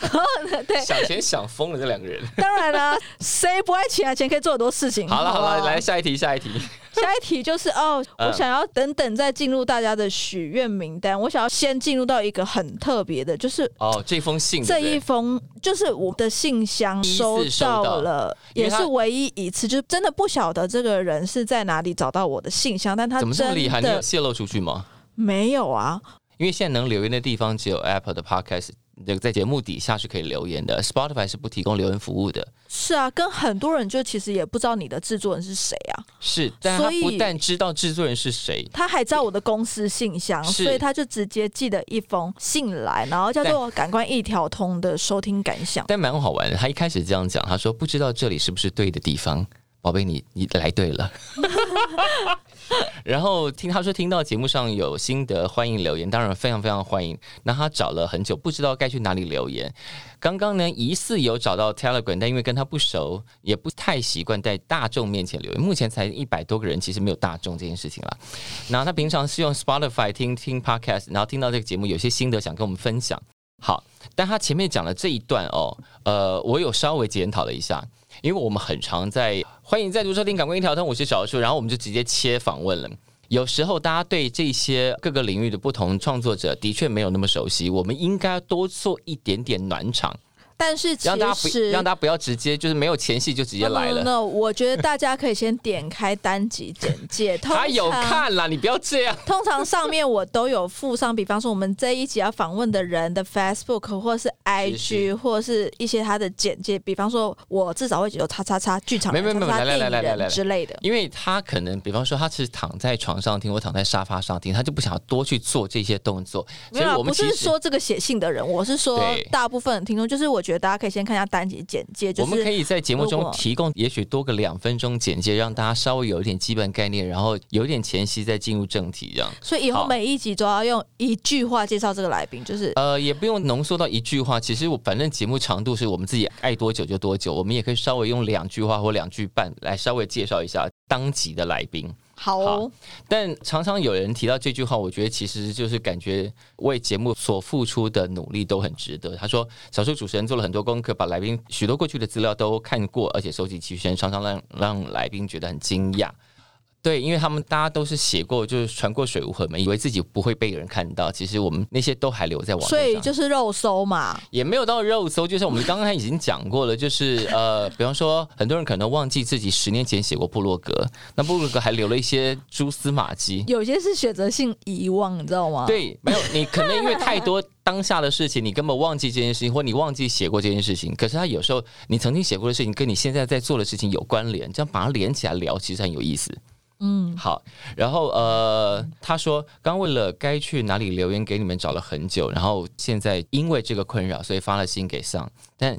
然后呢，对，想钱想疯了这两个人。当然了，谁不爱钱啊？钱可以做很多事情。好了好了，来下一题下一题。下一题就是哦，嗯我想要等等再进入大家的许愿名单，我想要先进入到一个很特别的，就是哦，这封信这一封就是我的信箱收收到到了，也是唯一一次，就真的不晓得这个人是在哪里找到我的信箱，但他怎么这么厉害？你有泄露出去吗？没有啊。因为现在能留言的地方只有 Apple 的 Podcast，这个在节目底下是可以留言的，Spotify 是不提供留言服务的。是啊，跟很多人就其实也不知道你的制作人是谁啊，是，但他不但知道制作人是谁，他还知道我的公司信箱，所以他就直接寄了一封信来，然后叫做“感官一条通”的收听感想。但蛮好玩的。他一开始这样讲，他说不知道这里是不是对的地方，宝贝你你来对了。然后听他说听到节目上有心得，欢迎留言，当然非常非常欢迎。那他找了很久，不知道该去哪里留言。刚刚呢，疑似有找到 Telegram，但因为跟他不熟，也不太习惯在大众面前留言。目前才一百多个人，其实没有大众这件事情了。然后他平常是用 Spotify 听听 Podcast，然后听到这个节目有些心得想跟我们分享。好，但他前面讲的这一段哦，呃，我有稍微检讨了一下，因为我们很常在欢迎再度收听《感官一条通》，我是小树，然后我们就直接切访问了。有时候大家对这些各个领域的不同创作者的确没有那么熟悉，我们应该多做一点点暖场。但是其让大家不实让大家不要直接就是没有前戏就直接来了。No, no, no, 我觉得大家可以先点开单集简介，他有看啦，你不要这样。通常上面我都有附上，比方说我们这一集要访问的人的 Facebook 或是 IG 是或是一些他的简介，比方说我至少会有叉叉叉剧场、没没没叉叉来来来来来之类的。因为他可能，比方说，他是躺在床上听，我躺在沙发上听，他就不想要多去做这些动作。所以没有啊，不是说这个写信的人，我是说大部分听众，就是我觉得大家可以先看一下单集简介，就是我们可以在节目中提供，也许多个两分钟简介，让大家稍微有一点基本概念，然后有一点前戏，再进入正题，这样。所以以后每一集都要用一句话介绍这个来宾，就是呃，也不用浓缩到一句话。其实我反正节目长度是我们自己爱多久就多久，我们也可以稍微用两句话或两句半来稍微介绍一下当集的来宾。好，但常常有人提到这句话，我觉得其实就是感觉为节目所付出的努力都很值得。他说，小说主持人做了很多功课，把来宾许多过去的资料都看过，而且收集齐全，常常让让来宾觉得很惊讶。对，因为他们大家都是写过，就是传过水无痕嘛，以为自己不会被人看到，其实我们那些都还留在网上所以。就是肉搜嘛。也没有到肉搜，就是我们刚刚已经讲过了，就是呃，比方说很多人可能忘记自己十年前写过部落格，那部落格还留了一些蛛丝马迹。有些是选择性遗忘，你知道吗？，对，没有你可能因为太多当下的事情，你根本忘记这件事情，或你忘记写过这件事情。可是他有时候你曾经写过的事情，跟你现在在做的事情有关联，这样把它连起来聊，其实很有意思。嗯，好，然后呃，他说刚为了该去哪里留言给你们找了很久，然后现在因为这个困扰，所以发了信给上，但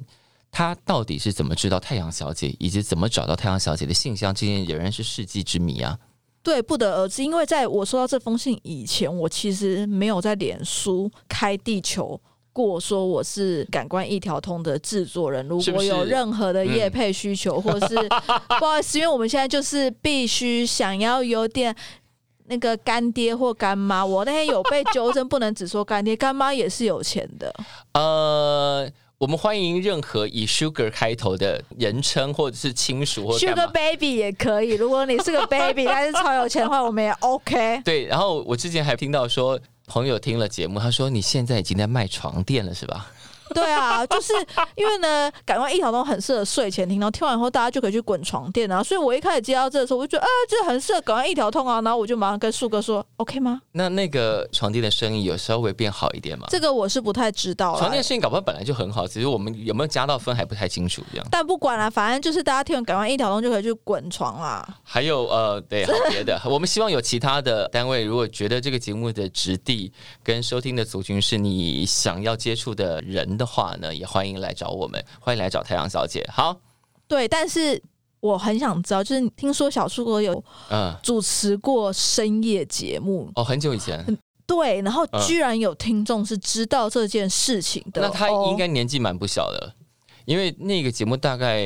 他到底是怎么知道太阳小姐，以及怎么找到太阳小姐的信箱，这件仍然是世纪之谜啊。对，不得而知。因为在我收到这封信以前，我其实没有在脸书开地球。过说我是感官一条通的制作人，如果有任何的业配需求，或是不好意思，因为我们现在就是必须想要有点那个干爹或干妈。我那天有被纠正，不能只说干爹，干妈也是有钱的。呃，我们欢迎任何以 Sugar 开头的人称，或者是亲属或者 Sugar。Baby 也可以，如果你是个 baby，但是超有钱的话，我们也 OK。对，然后我之前还听到说，朋友听了节目，他说你现在已经在卖床垫了，是吧？对啊，就是因为呢，感官一条通很适合睡前听，然后听完以后大家就可以去滚床垫啊。所以我一开始接到这的时候，我就觉得啊，这很适合感官一条通啊。然后我就马上跟树哥说，OK 吗？那那个床垫的生意有稍微变好一点吗？这个我是不太知道床垫生意搞不好本来就很好，只是我们有没有加到分还不太清楚。这样，但不管了，反正就是大家听完感官一条通就可以去滚床啦。还有呃，对，还有别的，我们希望有其他的单位，如果觉得这个节目的质地跟收听的族群是你想要接触的人的话呢，也欢迎来找我们，欢迎来找太阳小姐。好，对，但是我很想知道，就是听说小树哥有嗯，主持过深夜节目，哦，很久以前，对，然后嗯居然有听众是知道这件事情的。那他哦应该年纪蛮不小的，因为那个节目大概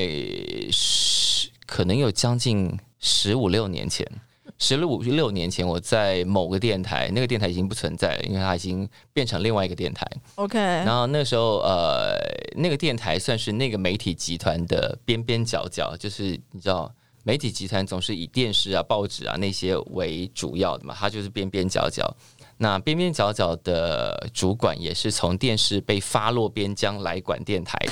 是可能有将近十五六年前。十五六年前，我在某个电台，那个电台已经不存在了，因为它已经变成另外一个电台。OK，然后那时候，呃，那个电台算是那个媒体集团的边边角角，就是你知道，媒体集团总是以电视啊、报纸啊那些为主要的嘛，它就是边边角角。那边边角角的主管也是从电视被发落边疆来管电台的，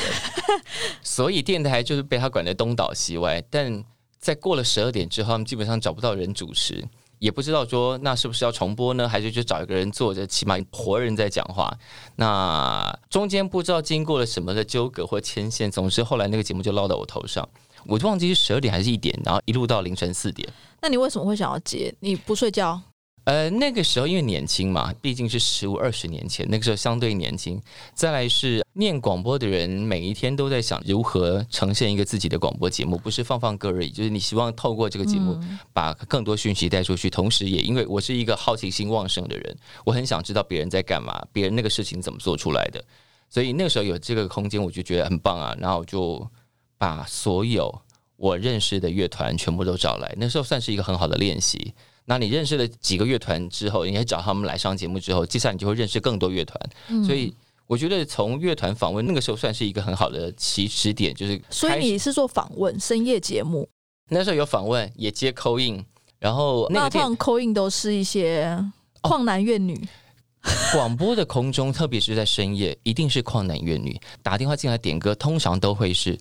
所以电台就是被他管的东倒西歪。但在过了十二点之后，他们基本上找不到人主持，也不知道说那是不是要重播呢，还是就找一个人坐着，起码活人在讲话。那中间不知道经过了什么的纠葛或牵线，总之后来那个节目就落到我头上，我就忘记是十二点还是一点，然后一路到凌晨四点。那你为什么会想要接？你不睡觉？呃，那个时候因为年轻嘛，毕竟是十五二十年前，那个时候相对年轻。再来是念广播的人，每一天都在想如何呈现一个自己的广播节目，不是放放歌而已，就是你希望透过这个节目把更多讯息带出去。同时，也因为我是一个好奇心旺盛的人，我很想知道别人在干嘛，别人那个事情怎么做出来的。所以那个时候有这个空间，我就觉得很棒啊。然后我就把所有我认识的乐团全部都找来，那时候算是一个很好的练习。那你认识了几个乐团之后，你也找他们来上节目之后，接下来你就会认识更多乐团。所以我觉得从乐团访问那个时候算是一个很好的起始点，就是所以你是做访问深夜节目，那时候有访问也接扣印，然后那放扣印都是一些旷男怨女。广播的空中，特别是在深夜，一定是旷男怨女打电话进来点歌，通常都会是，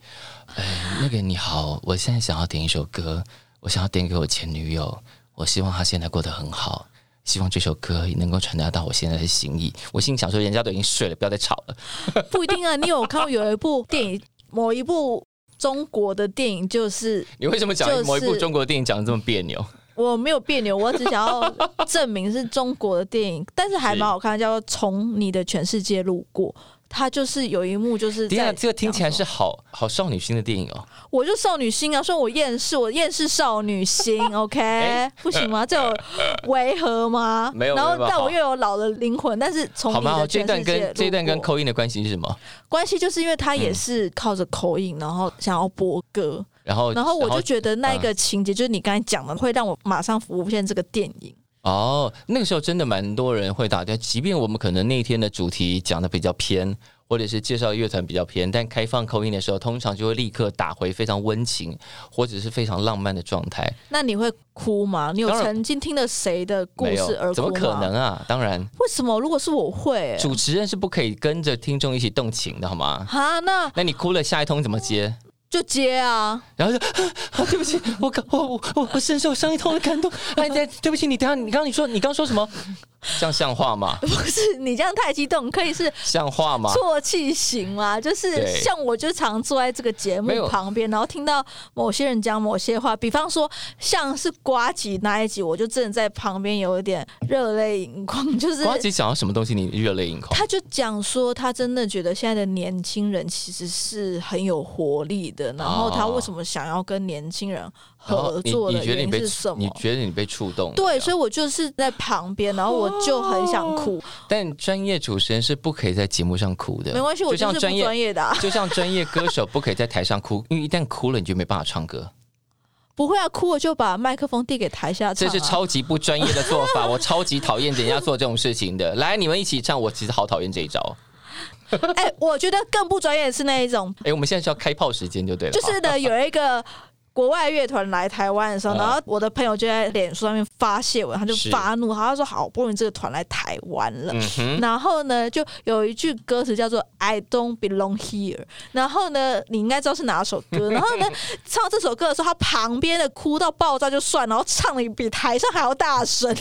哎，那个你好，我现在想要点一首歌，我想要点给我前女友。我希望他现在过得很好，希望这首歌能够传达到我现在的心意。我心想说，人家都已经睡了，不要再吵了。不一定啊，你有看过有一部电影，某一部中国的电影，就是你为什么讲某一部中国的电影讲的这么别扭？我没有别扭，我只想要证明是中国的电影，但是还蛮好看，叫做《从你的全世界路过》。他就是有一幕，就是在这个听起来是好好少女心的电影哦。我就少女心啊，说我厌世，我厌世少女心，OK，不行吗？这有违和吗？没有。然后，但我又有老的灵魂，但是从你的这段跟这段跟口音的关系是什么？关系就是因为他也是靠着口音，然后想要播歌，然后，然后我就觉得那一个情节就是你刚才讲的，会让我马上浮现这个电影。哦，那个时候真的蛮多人会打掉，即便我们可能那天的主题讲的比较偏，或者是介绍乐团比较偏，但开放口音的时候，通常就会立刻打回非常温情或者是非常浪漫的状态。那你会哭吗？你有曾经听了谁的故事而哭怎么可能啊？当然。为什么？如果是我会，主持人是不可以跟着听众一起动情的，好吗？哈，那那你哭了，下一通怎么接？就接啊，然后就 啊，对不起，我感我我我我深受上一通的感动。哎，对，对不起，你等下，你刚刚你说你刚刚说什么？这样像话吗？不是，你这样太激动，可以是像话吗？啜泣型吗？就是像我，就常坐在这个节目旁边，然后听到某些人讲某些话，比方说像是瓜吉那一集，我就真的在旁边有一点热泪盈眶。就是瓜吉讲到什么东西，你热泪盈眶？他就讲说，他真的觉得现在的年轻人其实是很有活力的，然后他为什么想要跟年轻人？合作的原因是什么？你觉得你被触动？对，所以我就是在旁边，然后我就很想哭。但专业主持人是不可以在节目上哭的，没关系，我就是专业的。就像专业歌手不可以在台上哭，因为一旦哭了，你就没办法唱歌。不会啊，哭我就把麦克风递给台下这是超级不专业的做法，我超级讨厌人家做这种事情的。来，你们一起唱，我其实好讨厌这一招。哎，我觉得更不专业的是那一种。哎，我们现在是要开炮时间就对了。就是的，有一个。国外乐团来台湾的时候，然后我的朋友就在脸书上面发泄文，他就发怒，他说：“好不容易这个团来台湾了，然后呢，就有一句歌词叫做 ‘I don't belong here’，然后呢，你应该知道是哪首歌。然后呢，唱这首歌的时候，他旁边的哭到爆炸就算，然后唱的比台上还要大声，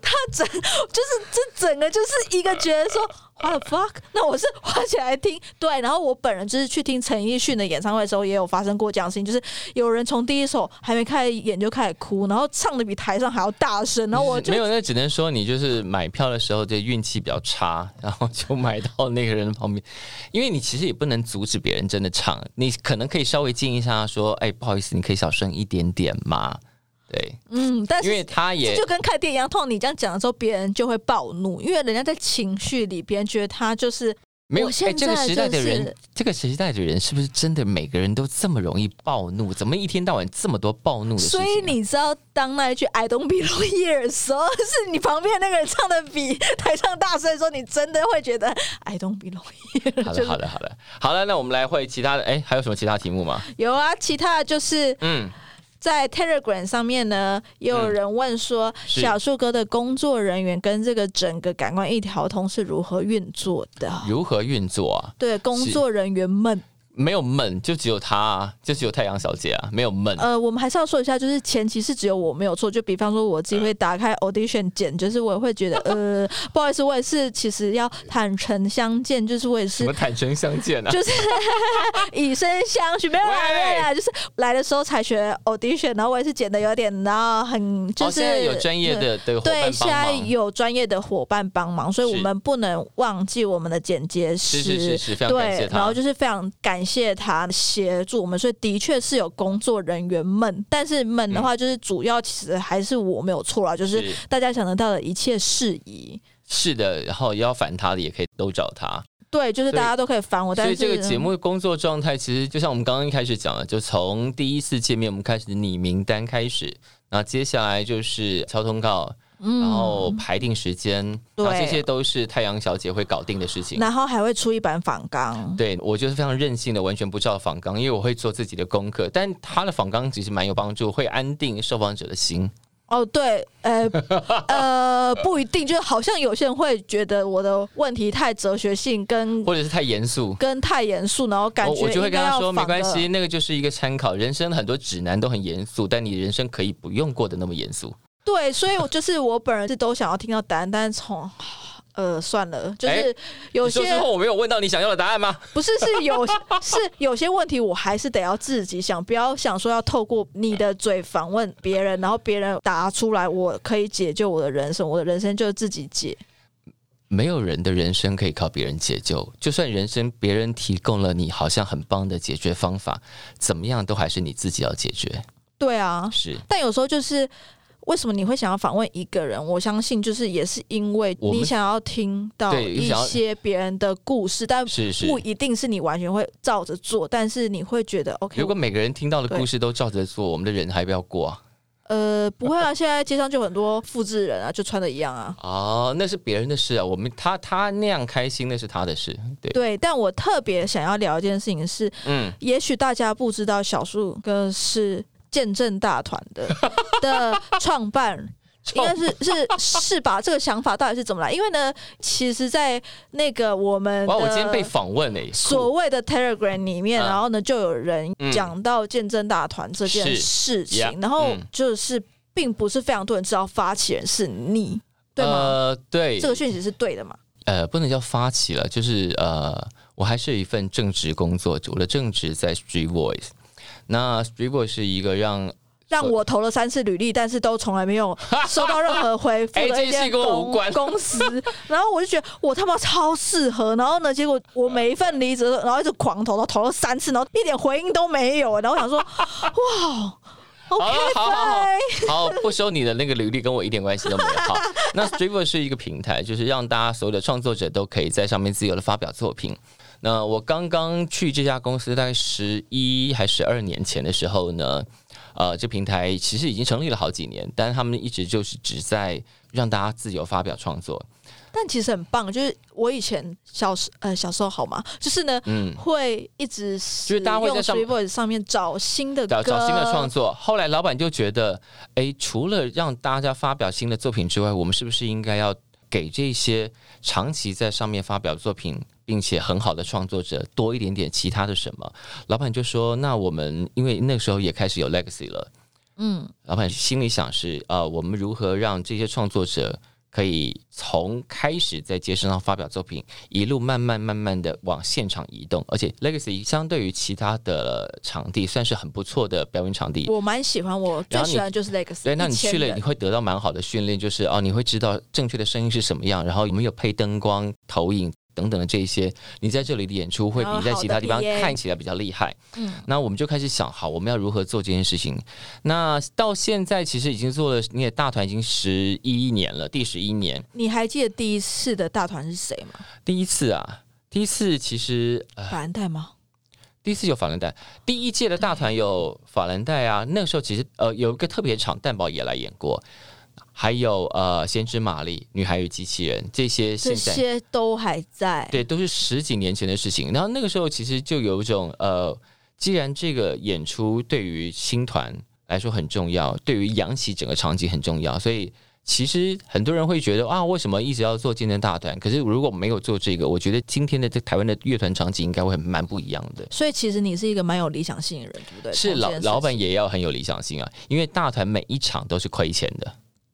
他整 就是这整个就是一个觉得说。” What the fuck？那我是花起来听，对，然后我本人就是去听陈奕迅的演唱会的时候，也有发生过这样事情，就是有人从第一首还没开演就开始哭，然后唱的比台上还要大声，然后我就没有，那只能说你就是买票的时候就运气比较差，然后就买到那个人旁边，因为你其实也不能阻止别人真的唱，你可能可以稍微静一下，说，哎，不好意思，你可以小声一点点吗？对，嗯，但是因为他也就跟看电影一样，通常你这样讲的时候，别人就会暴怒，因为人家在情绪里，别人觉得他就是没有。哎，这个时代的人，这个时代的人是不是真的每个人都这么容易暴怒？怎么一天到晚这么多暴怒的？所以你知道，当那一句 “I don't belong here” 的时候，是你旁边那个人唱的比台上大声，说你真的会觉得 “I don't belong here”。好的，好的，好的，好了，那我们来会其他的。哎，还有什么其他题目吗？有啊，其他的就是嗯。在 Telegram 上面呢，也有人问说，小树哥的工作人员跟这个整个感官一条通是如何运作的？如何运作啊？对，工作人员们，没有闷，就只有他、啊，就只有太阳小姐啊，没有闷。呃，我们还是要说一下，就是前期是只有我没有错，就比方说我自己会打开 audition 剪，就是我也会觉得 呃，不好意思，我也是其实要坦诚相见，就是我也是什么坦诚相见啊？就是以身相许，没有啦，喂没有啦，就是来的时候才学 audition，然后我也是剪的有点，然后很就哦，是、有专业的的伙对，现在。有专业的伙伴帮忙，所以我们不能忘记我们的剪接师。是是是是，非常感谢对，他。然后就是非常感谢他协助我们，所以的确是有工作人员们，但是们的话就是主要其实还是我没有错啦，就是是大家想得到的一切事宜。是的，然后要烦他的也可以都找他。对，就是大家都可以烦我，但是所以这个节目的工作状态，其实就像我们刚刚一开始讲的，就从第一次见面我们开始拟名单开始，那接下来就是敲通告，嗯然后排定时间，对那这些都是太阳小姐会搞定的事情。然后还会出一版仿纲。对我就是非常任性的，完全不知道仿纲，因为我会做自己的功课。但他的仿纲其实蛮有帮助，会安定受访者的心。哦，对，呃 呃，不一定，就是好像有些人会觉得我的问题太哲学性跟或者是太严肃。跟太严肃，然后感觉我我就会跟他说，没关系，那个就是一个参考。人生很多指南都很严肃，但你人生可以不用过得那么严肃。对，所以我就是我本人是都想要听到答案，但是从呃算了，就是哎有些你说之后我没有问到你想要的答案吗？不是是有是有些问题我还是得要自己想，不要想说要透过你的嘴访问别人，然后别人答出来，我可以解救我的人生，我的人生就是自己解。没有人的人生可以靠别人解救，就算人生别人提供了你好像很棒的解决方法，怎么样都还是你自己要解决。对啊，是但有时候就是。为什么你会想要访问一个人？我相信就是也是因为你想要听到一些别人的故事，但。不一定是你完全会照着做，但是你会觉得 OK 如果每个人听到的故事都照着做，我们的人还不要过啊？呃，不会啊，现在街上就很多复制人啊，就穿的一样啊。哦，那是别人的事啊，我们他他那样开心那是他的事，对，对，但我特别想要聊一件事情是，嗯，也许大家不知道，小树哥是见证大团的 的创办。应该是是是吧？这个想法到底是怎么来？因为呢，其实，在那个我们哇，我今天被访问诶，所谓的 Telegram 里面，嗯然后呢，就有人嗯讲到见证大团这件事情然后嗯就是并不是非常多人知道发起人是你，对吗？呃，对，这个讯息是对的嘛？呃，不能叫发起了，就是呃，我还是有一份正职工作，我的正职在 Street Voice。那 Voice 是一个让让我投了三次履历，但是都从来没有 收到任何回复哎的 公司，然后我就觉得我他妈超适合，然后呢，结果我每一份离职，然后一直狂投，然后投了三次，然后一点回应都没有，然后我想说，哇好了好好好拜，好，不收你的那个履历，跟我一点关系都没有。好，那 Striver 是一个平台，就是让大家所有的创作者都可以在上面自由的发表作品。那我刚刚去这家公司，大概十一还十二年前的时候呢，呃，这平台其实已经成立了好几年，但是他们一直就是只在让大家自由发表创作。但其实很棒，就是我以前小时呃小时候好吗？就是呢。嗯，会一直就是大家会在用上面找新的找新的创作。后来老板就觉得，哎，除了让大家发表新的作品之外，我们是不是应该要给这些长期在上面发表作品并且很好的创作者多一点点其他的什么？老板就说，那我们因为那时候也开始有 legacy 了，嗯，老板心里想是，呃，我们如何让这些创作者。可以从开始在街上发表作品，一路慢慢慢慢的往现场移动，而且 Legacy 相对于其他的场地算是很不错的表演场地。我蛮喜欢，我最喜欢的就是 Legacy。对，那你去了你会得到蛮好的训练，就是哦，你会知道正确的声音是什么样，然后有没有配灯光、投影等等的这一些，你在这里的演出会比你在其他地方看起来比较厉害。嗯那我们就开始想，好，我们要如何做这件事情？那到现在其实已经做了，你也大团已经十一年了，第十一年。你还记得第一次的大团是谁吗？第一次啊，第一次其实呃，法兰黛吗？第一次有法兰黛，第一届的大团有法兰黛啊。那个时候其实呃有一个特别场，蛋宝也来演过，还有呃先知玛丽、女孩与机器人这些这现在这些都还在。对都是十几年前的事情。然后那个时候其实就有一种呃，既然这个演出对于新团来说很重要，对于扬起整个场景很重要，所以其实很多人会觉得啊，为什么一直要做今天大团？可是如果没有做这个，我觉得今天的这台湾的乐团场景应该会蛮不一样的。所以其实你是一个蛮有理想性的人，对不对？是老老板也要很有理想性啊，因为大团每一场都是亏钱的。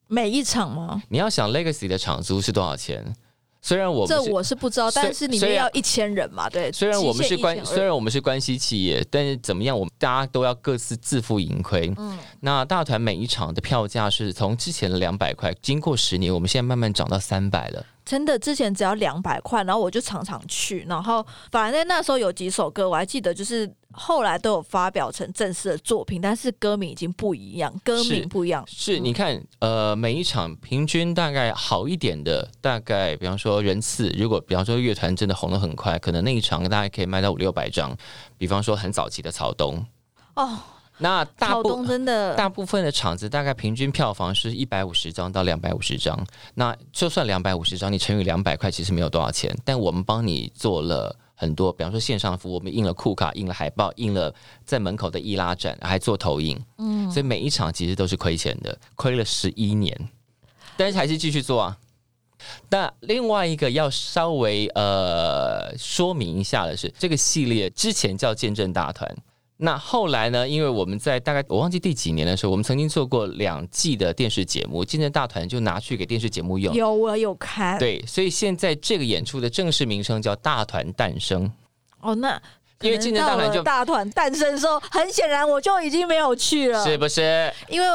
每一场吗？你要想 Legacy 的场租是多少钱？虽然我这我是不知道，但是里虽然面要一千人嘛，对。虽然我们是关，虽然我们是关系企业，但是怎么样，我们大家都要各自自负盈亏。嗯那大团每一场的票价是从之前的两百块，经过十年，我们现在慢慢涨到三百了。真的之前只要两百块，然后我就常常去，然后反正那时候有几首歌我还记得，就是后来都有发表成正式的作品，但是歌名已经不一样，歌名不一样。是，你看，呃，每一场平均大概好一点的，大概比方说人次，如果比方说乐团真的红的很快，可能那一场大概可以卖到五六百张。比方说很早期的草东，哦，那大部草东真的大部分的场子大概平均票房是一百五十张到两百五十张，那就算两百五十张，你乘以两百块，其实没有多少钱。但我们帮你做了很多，比方说线上服务，我们印了库卡、印了海报、印了在门口的易拉展，还做投影，嗯，所以每一场其实都是亏钱的，亏了十一年，但是还是继续做啊。那另外一个要稍微呃说明一下的是，这个系列之前叫见证大团，那后来呢？因为我们在大概我忘记第几年的时候，我们曾经做过两季的电视节目，见证大团就拿去给电视节目用。有我有看，对，所以现在这个演出的正式名称叫《大团诞生》。哦，那因为可能到了竞争大团就大团诞生的时候，很显然我就已经没有去了，是不是？因为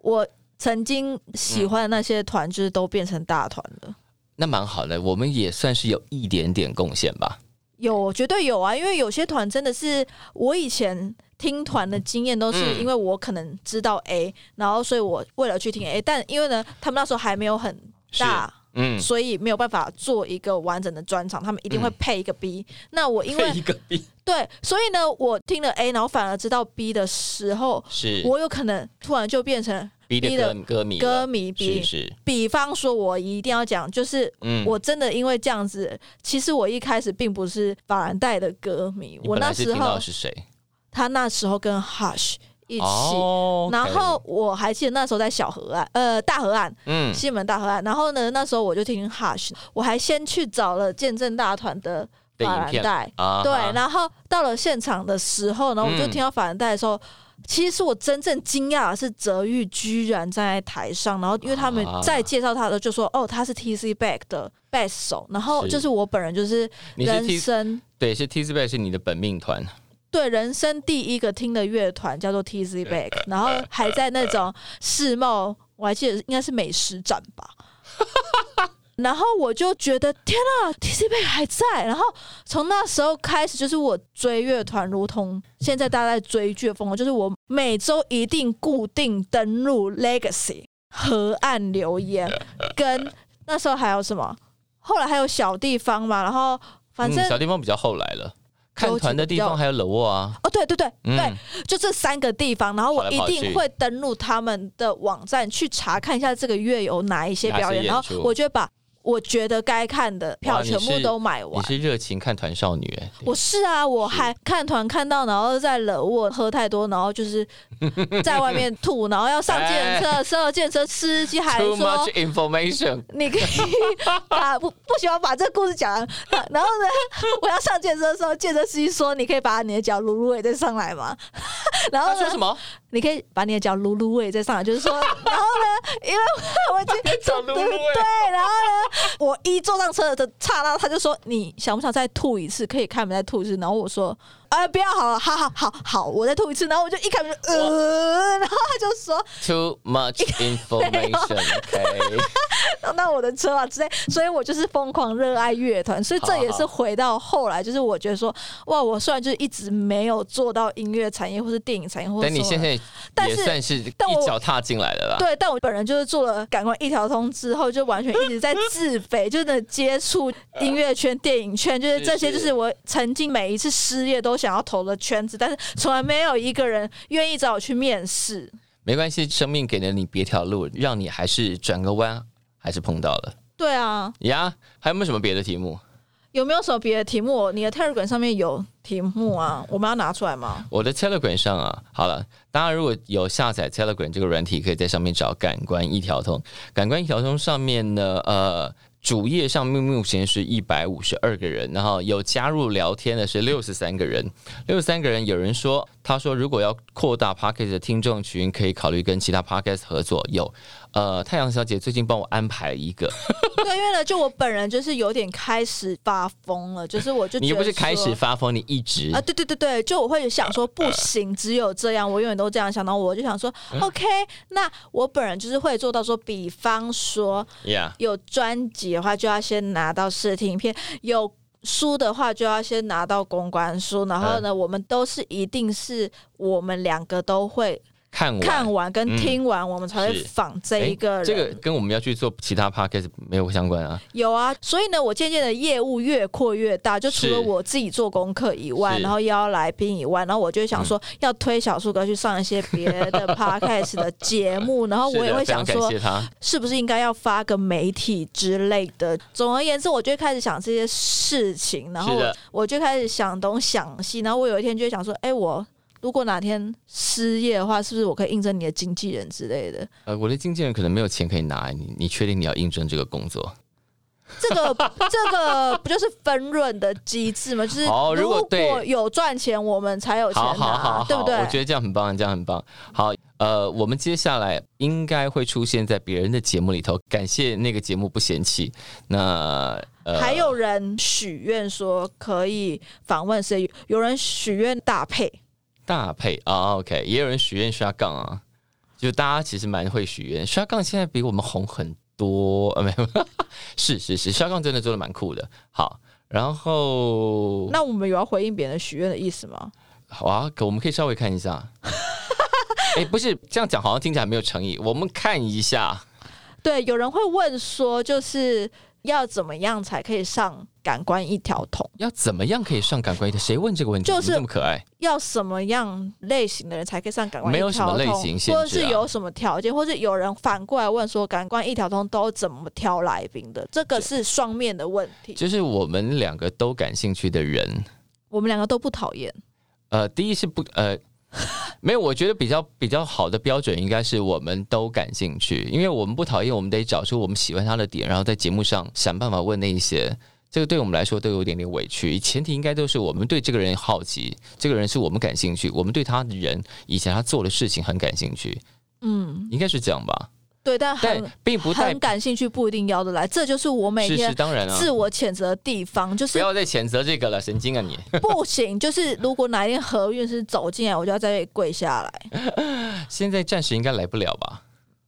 我曾经喜欢的那些团，就是都变成大团了。那蛮好的，我们也算是有一点点贡献吧。有，绝对有啊！因为有些团真的是我以前听团的经验，都是嗯因为我可能知道 A，、然后所以我为了去听 A，但因为呢，他们那时候还没有很大，嗯，所以没有办法做一个完整的专场，他们一定会嗯配一个 B。那我因为一个 B，对，所以呢，我听了 A，然后反而知道 B 的时候，是我有可能突然就变成 B 的歌歌迷了，歌迷比比方说，我一定要讲，就是嗯，我真的因为这样子，其实我一开始并不是法兰黛的歌迷，我那时候？他那时候跟 Hush 一起。哦，然后我还记得那时候在小河岸，呃，大河岸，嗯，西门大河岸。然后呢，那时候我就听 Hush，我还先去找了见证大团的法兰黛，啊对。然后到了现场的时候呢，我就嗯听到法兰黛的时候，其实我真正惊讶的是泽玉居然站在台上，然后因为他们啊在介绍他的时候就说，哦，他是 tc back 的 best 手，然后就是我本人就是人生。对，是 TC Back 是你的本命团，对人生第一个听的乐团叫做 T Z Back，然后还在那种世贸，我还记得应该是美食展吧。然后我就觉得天啊，T C Back 还在。然后从那时候开始，就是我追乐团，如同现在大家在追剧的风格，就是我每周一定固定登录 Legacy 河岸留言，跟那时候还有什么？后来还有小地方嘛，然后反正、嗯、小地方比较后来了。看团的地方还有冷沃啊，哦，对对对嗯对，就这三个地方，然后我一定会登录他们的网站去查看一下这个月有哪一些表演，然后我就会把我觉得该看的票全部都买完。你是热情看团少女哎、我是啊，我还看团看到，然后在冷沃喝太多，然后就是 在外面吐，然后要上健车的时候，电车司机还 Too 说 much information，你可以把不不喜欢把这个故事讲完，然后呢，我要上健身的时候，健身司机说你可以把你的脚撸撸尾再上来吗？然后呢说什，么？你可以把你的脚撸撸尾再上来，就是说，然后呢，因为我已经撸撸尾对，然后呢，我一坐上车的刹那，他就说你想不想再吐一次？可以开门再吐一次，然后我说。啊、不要好了，好好好好，我再吐一次，然后我就一开门就呃，然后他就说 Too much information，OK，、那 我的车啊之类，所以我就是疯狂热爱乐团，所以这也是回到后来，就是我觉得说，哇，我虽然就是一直没有做到音乐产业或是电影产业，或者什么但你现在但是也算是但我一脚踏进来了啦。对，但我本人就是做了感官一条通之后，就完全一直在自肥，就是接触音乐圈、电影圈，就是。这些，就是我曾经每一次失业都想要投的圈子，但是从来没有一个人愿意找我去面试。没关系，生命给了你别条路，让你还是转个弯，还是碰到了对啊，呀。还有没有什么别的题目？有没有什么别的题目？你的 Telegram 上面有题目啊？我们要拿出来吗？我的 Telegram 上啊，好了，大家如果有下载 Telegram 这个软体，可以在上面找“感官一条通”。感官一条通上面呢，呃，主页上面目前是一百五十二个人，然后有加入聊天的是六十三个人。六十三个人，有人说，他说如果要扩大 Podcast 的听众群，可以考虑跟其他 Podcast 合作。有，呃，太阳小姐最近帮我安排了一个，对，因为呢，就我本人就是有点开始发疯了，就是我就你又不是开始发疯，你一直啊，对对对对，就我会想说不行，只有这样，我永远都这样想。然后我就想说，OK，那我本人就是会做到说，比方说呀。有专辑的话，就要先拿到试听片；有书的话，就要先拿到公关书。然后呢，我们都是一定是我们两个都会看完看完跟嗯听完，我们才会是仿这一个人。诶这个跟我们要去做其他 podcast 没有相关啊。有啊，所以呢，我渐渐的业务越扩越大，就除了我自己做功课以外，然后邀来宾以外，然后我就想说，要推小树哥去上一些别的 podcast 的节目，然后我也会想说。是不是应该要发个媒体之类的？总而言之，我就开始想这些事情，然后是的我就开始想东想西，然后我有一天就会想说，哎，我。如果哪天失业的话，是不是我可以应征你的经纪人之类的？呃，我的经纪人可能没有钱可以拿，你你确定你要应征这个工作？这个这个不就是分润的机制吗？就是如如果有赚钱，我们才有钱好好好拿，好，对不对？我觉得这样很棒，这样很棒。好，呃，我们接下来应该会出现在别人的节目里头，感谢那个节目不嫌弃。那呃，还有人许愿说可以访问谁？有人许愿搭配，大配啊，OK，也有人许愿刷杠啊，就大家其实蛮会许愿，刷杠现在比我们红很多，呃，没有，是是是，刷杠真的做的蛮酷的。好，然后那我们有要回应别人许愿的意思吗？好啊，可我们可以稍微看一下。哎、不是这样讲，好像听起来没有诚意。我们看一下，对，有人会问说，就是要怎么样才可以上感官一条通？要怎么样可以上感官一条？谁问这个问题？就是怎么这么可爱。要什么样类型的人才可以上感官一条通？没有什么类型限制啊或者是有什么条件，或者有人反过来问说，感官一条通都怎么挑来宾的？这个是双面的问题。就是我们两个都感兴趣的人，我们两个都不讨厌，呃，第一是不呃，没有，我觉得比较比较好的标准应该是我们都感兴趣，因为我们不讨厌，我们得找出我们喜欢他的点，然后在节目上想办法问那一些。这个对我们来说都有点点委屈，前提应该都是我们对这个人好奇，这个人是我们感兴趣，我们对他的人以前他做的事情很感兴趣，嗯，应该是这样吧？对，但但很并不代很感兴趣不一定要得来，这就是我每天当然啊，自我谴责的地方，就是不要再谴责这个了，神经啊你！不行，就是如果哪一天何韵是走进来，我就要在这里跪下来。现在暂时应该来不了吧？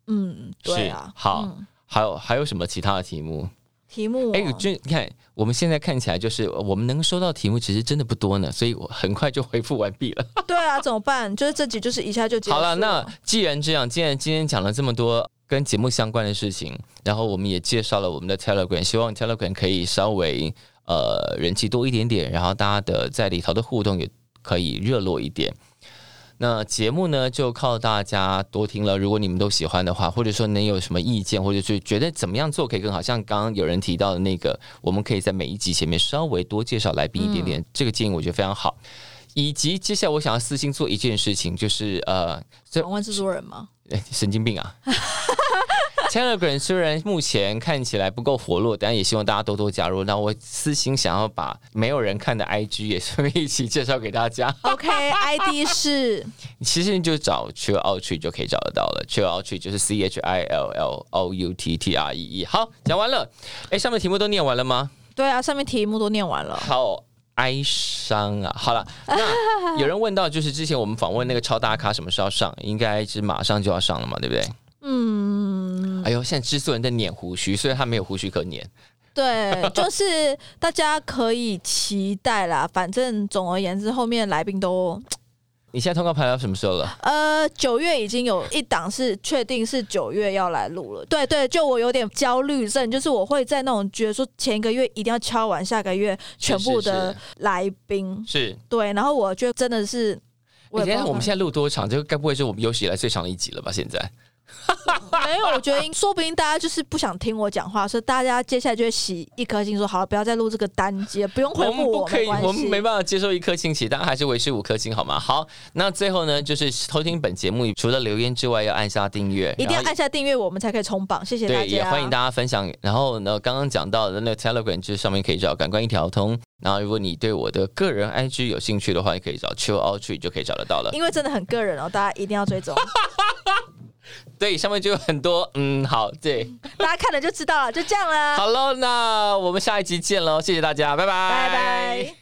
嗯，对啊，好嗯还有还有什么其他的题目？题目、哎、哦，这你看，我们现在看起来就是我们能收到题目，其实真的不多呢，所以我很快就回复完毕了。对啊，怎么办？就是这集就是一下就结束好了，那既然这样，既然今天讲了这么多跟节目相关的事情，然后我们也介绍了我们的 Telegram，希望 Telegram 可以稍微呃人气多一点点，然后大家的在里头的互动也可以热络一点。那节目呢，就靠大家多听了。如果你们都喜欢的话，或者说能有什么意见，或者是觉得怎么样做可以更好，像刚刚有人提到的那个，我们可以在每一集前面稍微多介绍来宾一点点，这个建议我觉得非常好。以及接下来我想要私心做一件事情，就是呃，这访问制作人吗？哎神经病啊！Telegram 虽然目前看起来不够活络，但也希望大家多多加入。那我私心想要把没有人看的 IG 也顺便一起介绍给大家。OK，ID 是其实你就找 Chill Outreach 就可以找得到了。Chill Outreach 就是 C H I L L O U T T R E E。好，讲完了。哎，上面题目都念完了吗？对啊，上面题目都念完了。好哀伤啊！好了，那有人问到，就是之前我们访问那个超大咖什么时候上？应该是马上就要上了嘛，对不对？嗯，哎呦，现在制作人在捻胡须，虽然他没有胡须可捻。对，就是大家可以期待啦。反正总而言之，后面来宾都你现在通告排到什么时候了？呃，九月已经有一档是确定是九月要来录了。对对，就我有点焦虑症，就是我会在那种觉得说前一个月一定要敲完，下个月全部的来宾。是。对，然后我觉得真的是，我你看也不知道我们现在录多长？这个该不会是我们有史以来最长的一集了吧？现在 没有，我觉得说不定大家就是不想听我讲话，所以大家接下来就会洗一颗星，说好了，不要再录这个单节，不用回我复我，们不可以，没关系我们没办法接受一颗星起，大家还是维持五颗星好吗？好，那最后呢，就是偷听本节目，除了留言之外，要按下订阅，一定要按下订阅，我们才可以冲榜，谢谢大家。对，也欢迎大家分享。然后呢，刚刚讲到的那个 Telegram 就是上面可以找感官一条通。然后，如果你对我的个人 IG 有兴趣的话，也可以找 Chill Out Tree 就可以找得到了。因为真的很个人哦，大家一定要追踪，对，上面就有很多，嗯，好，对，大家看了就知道了，就这样了，好喽，那我们下一集见喽，谢谢大家，拜拜，拜拜。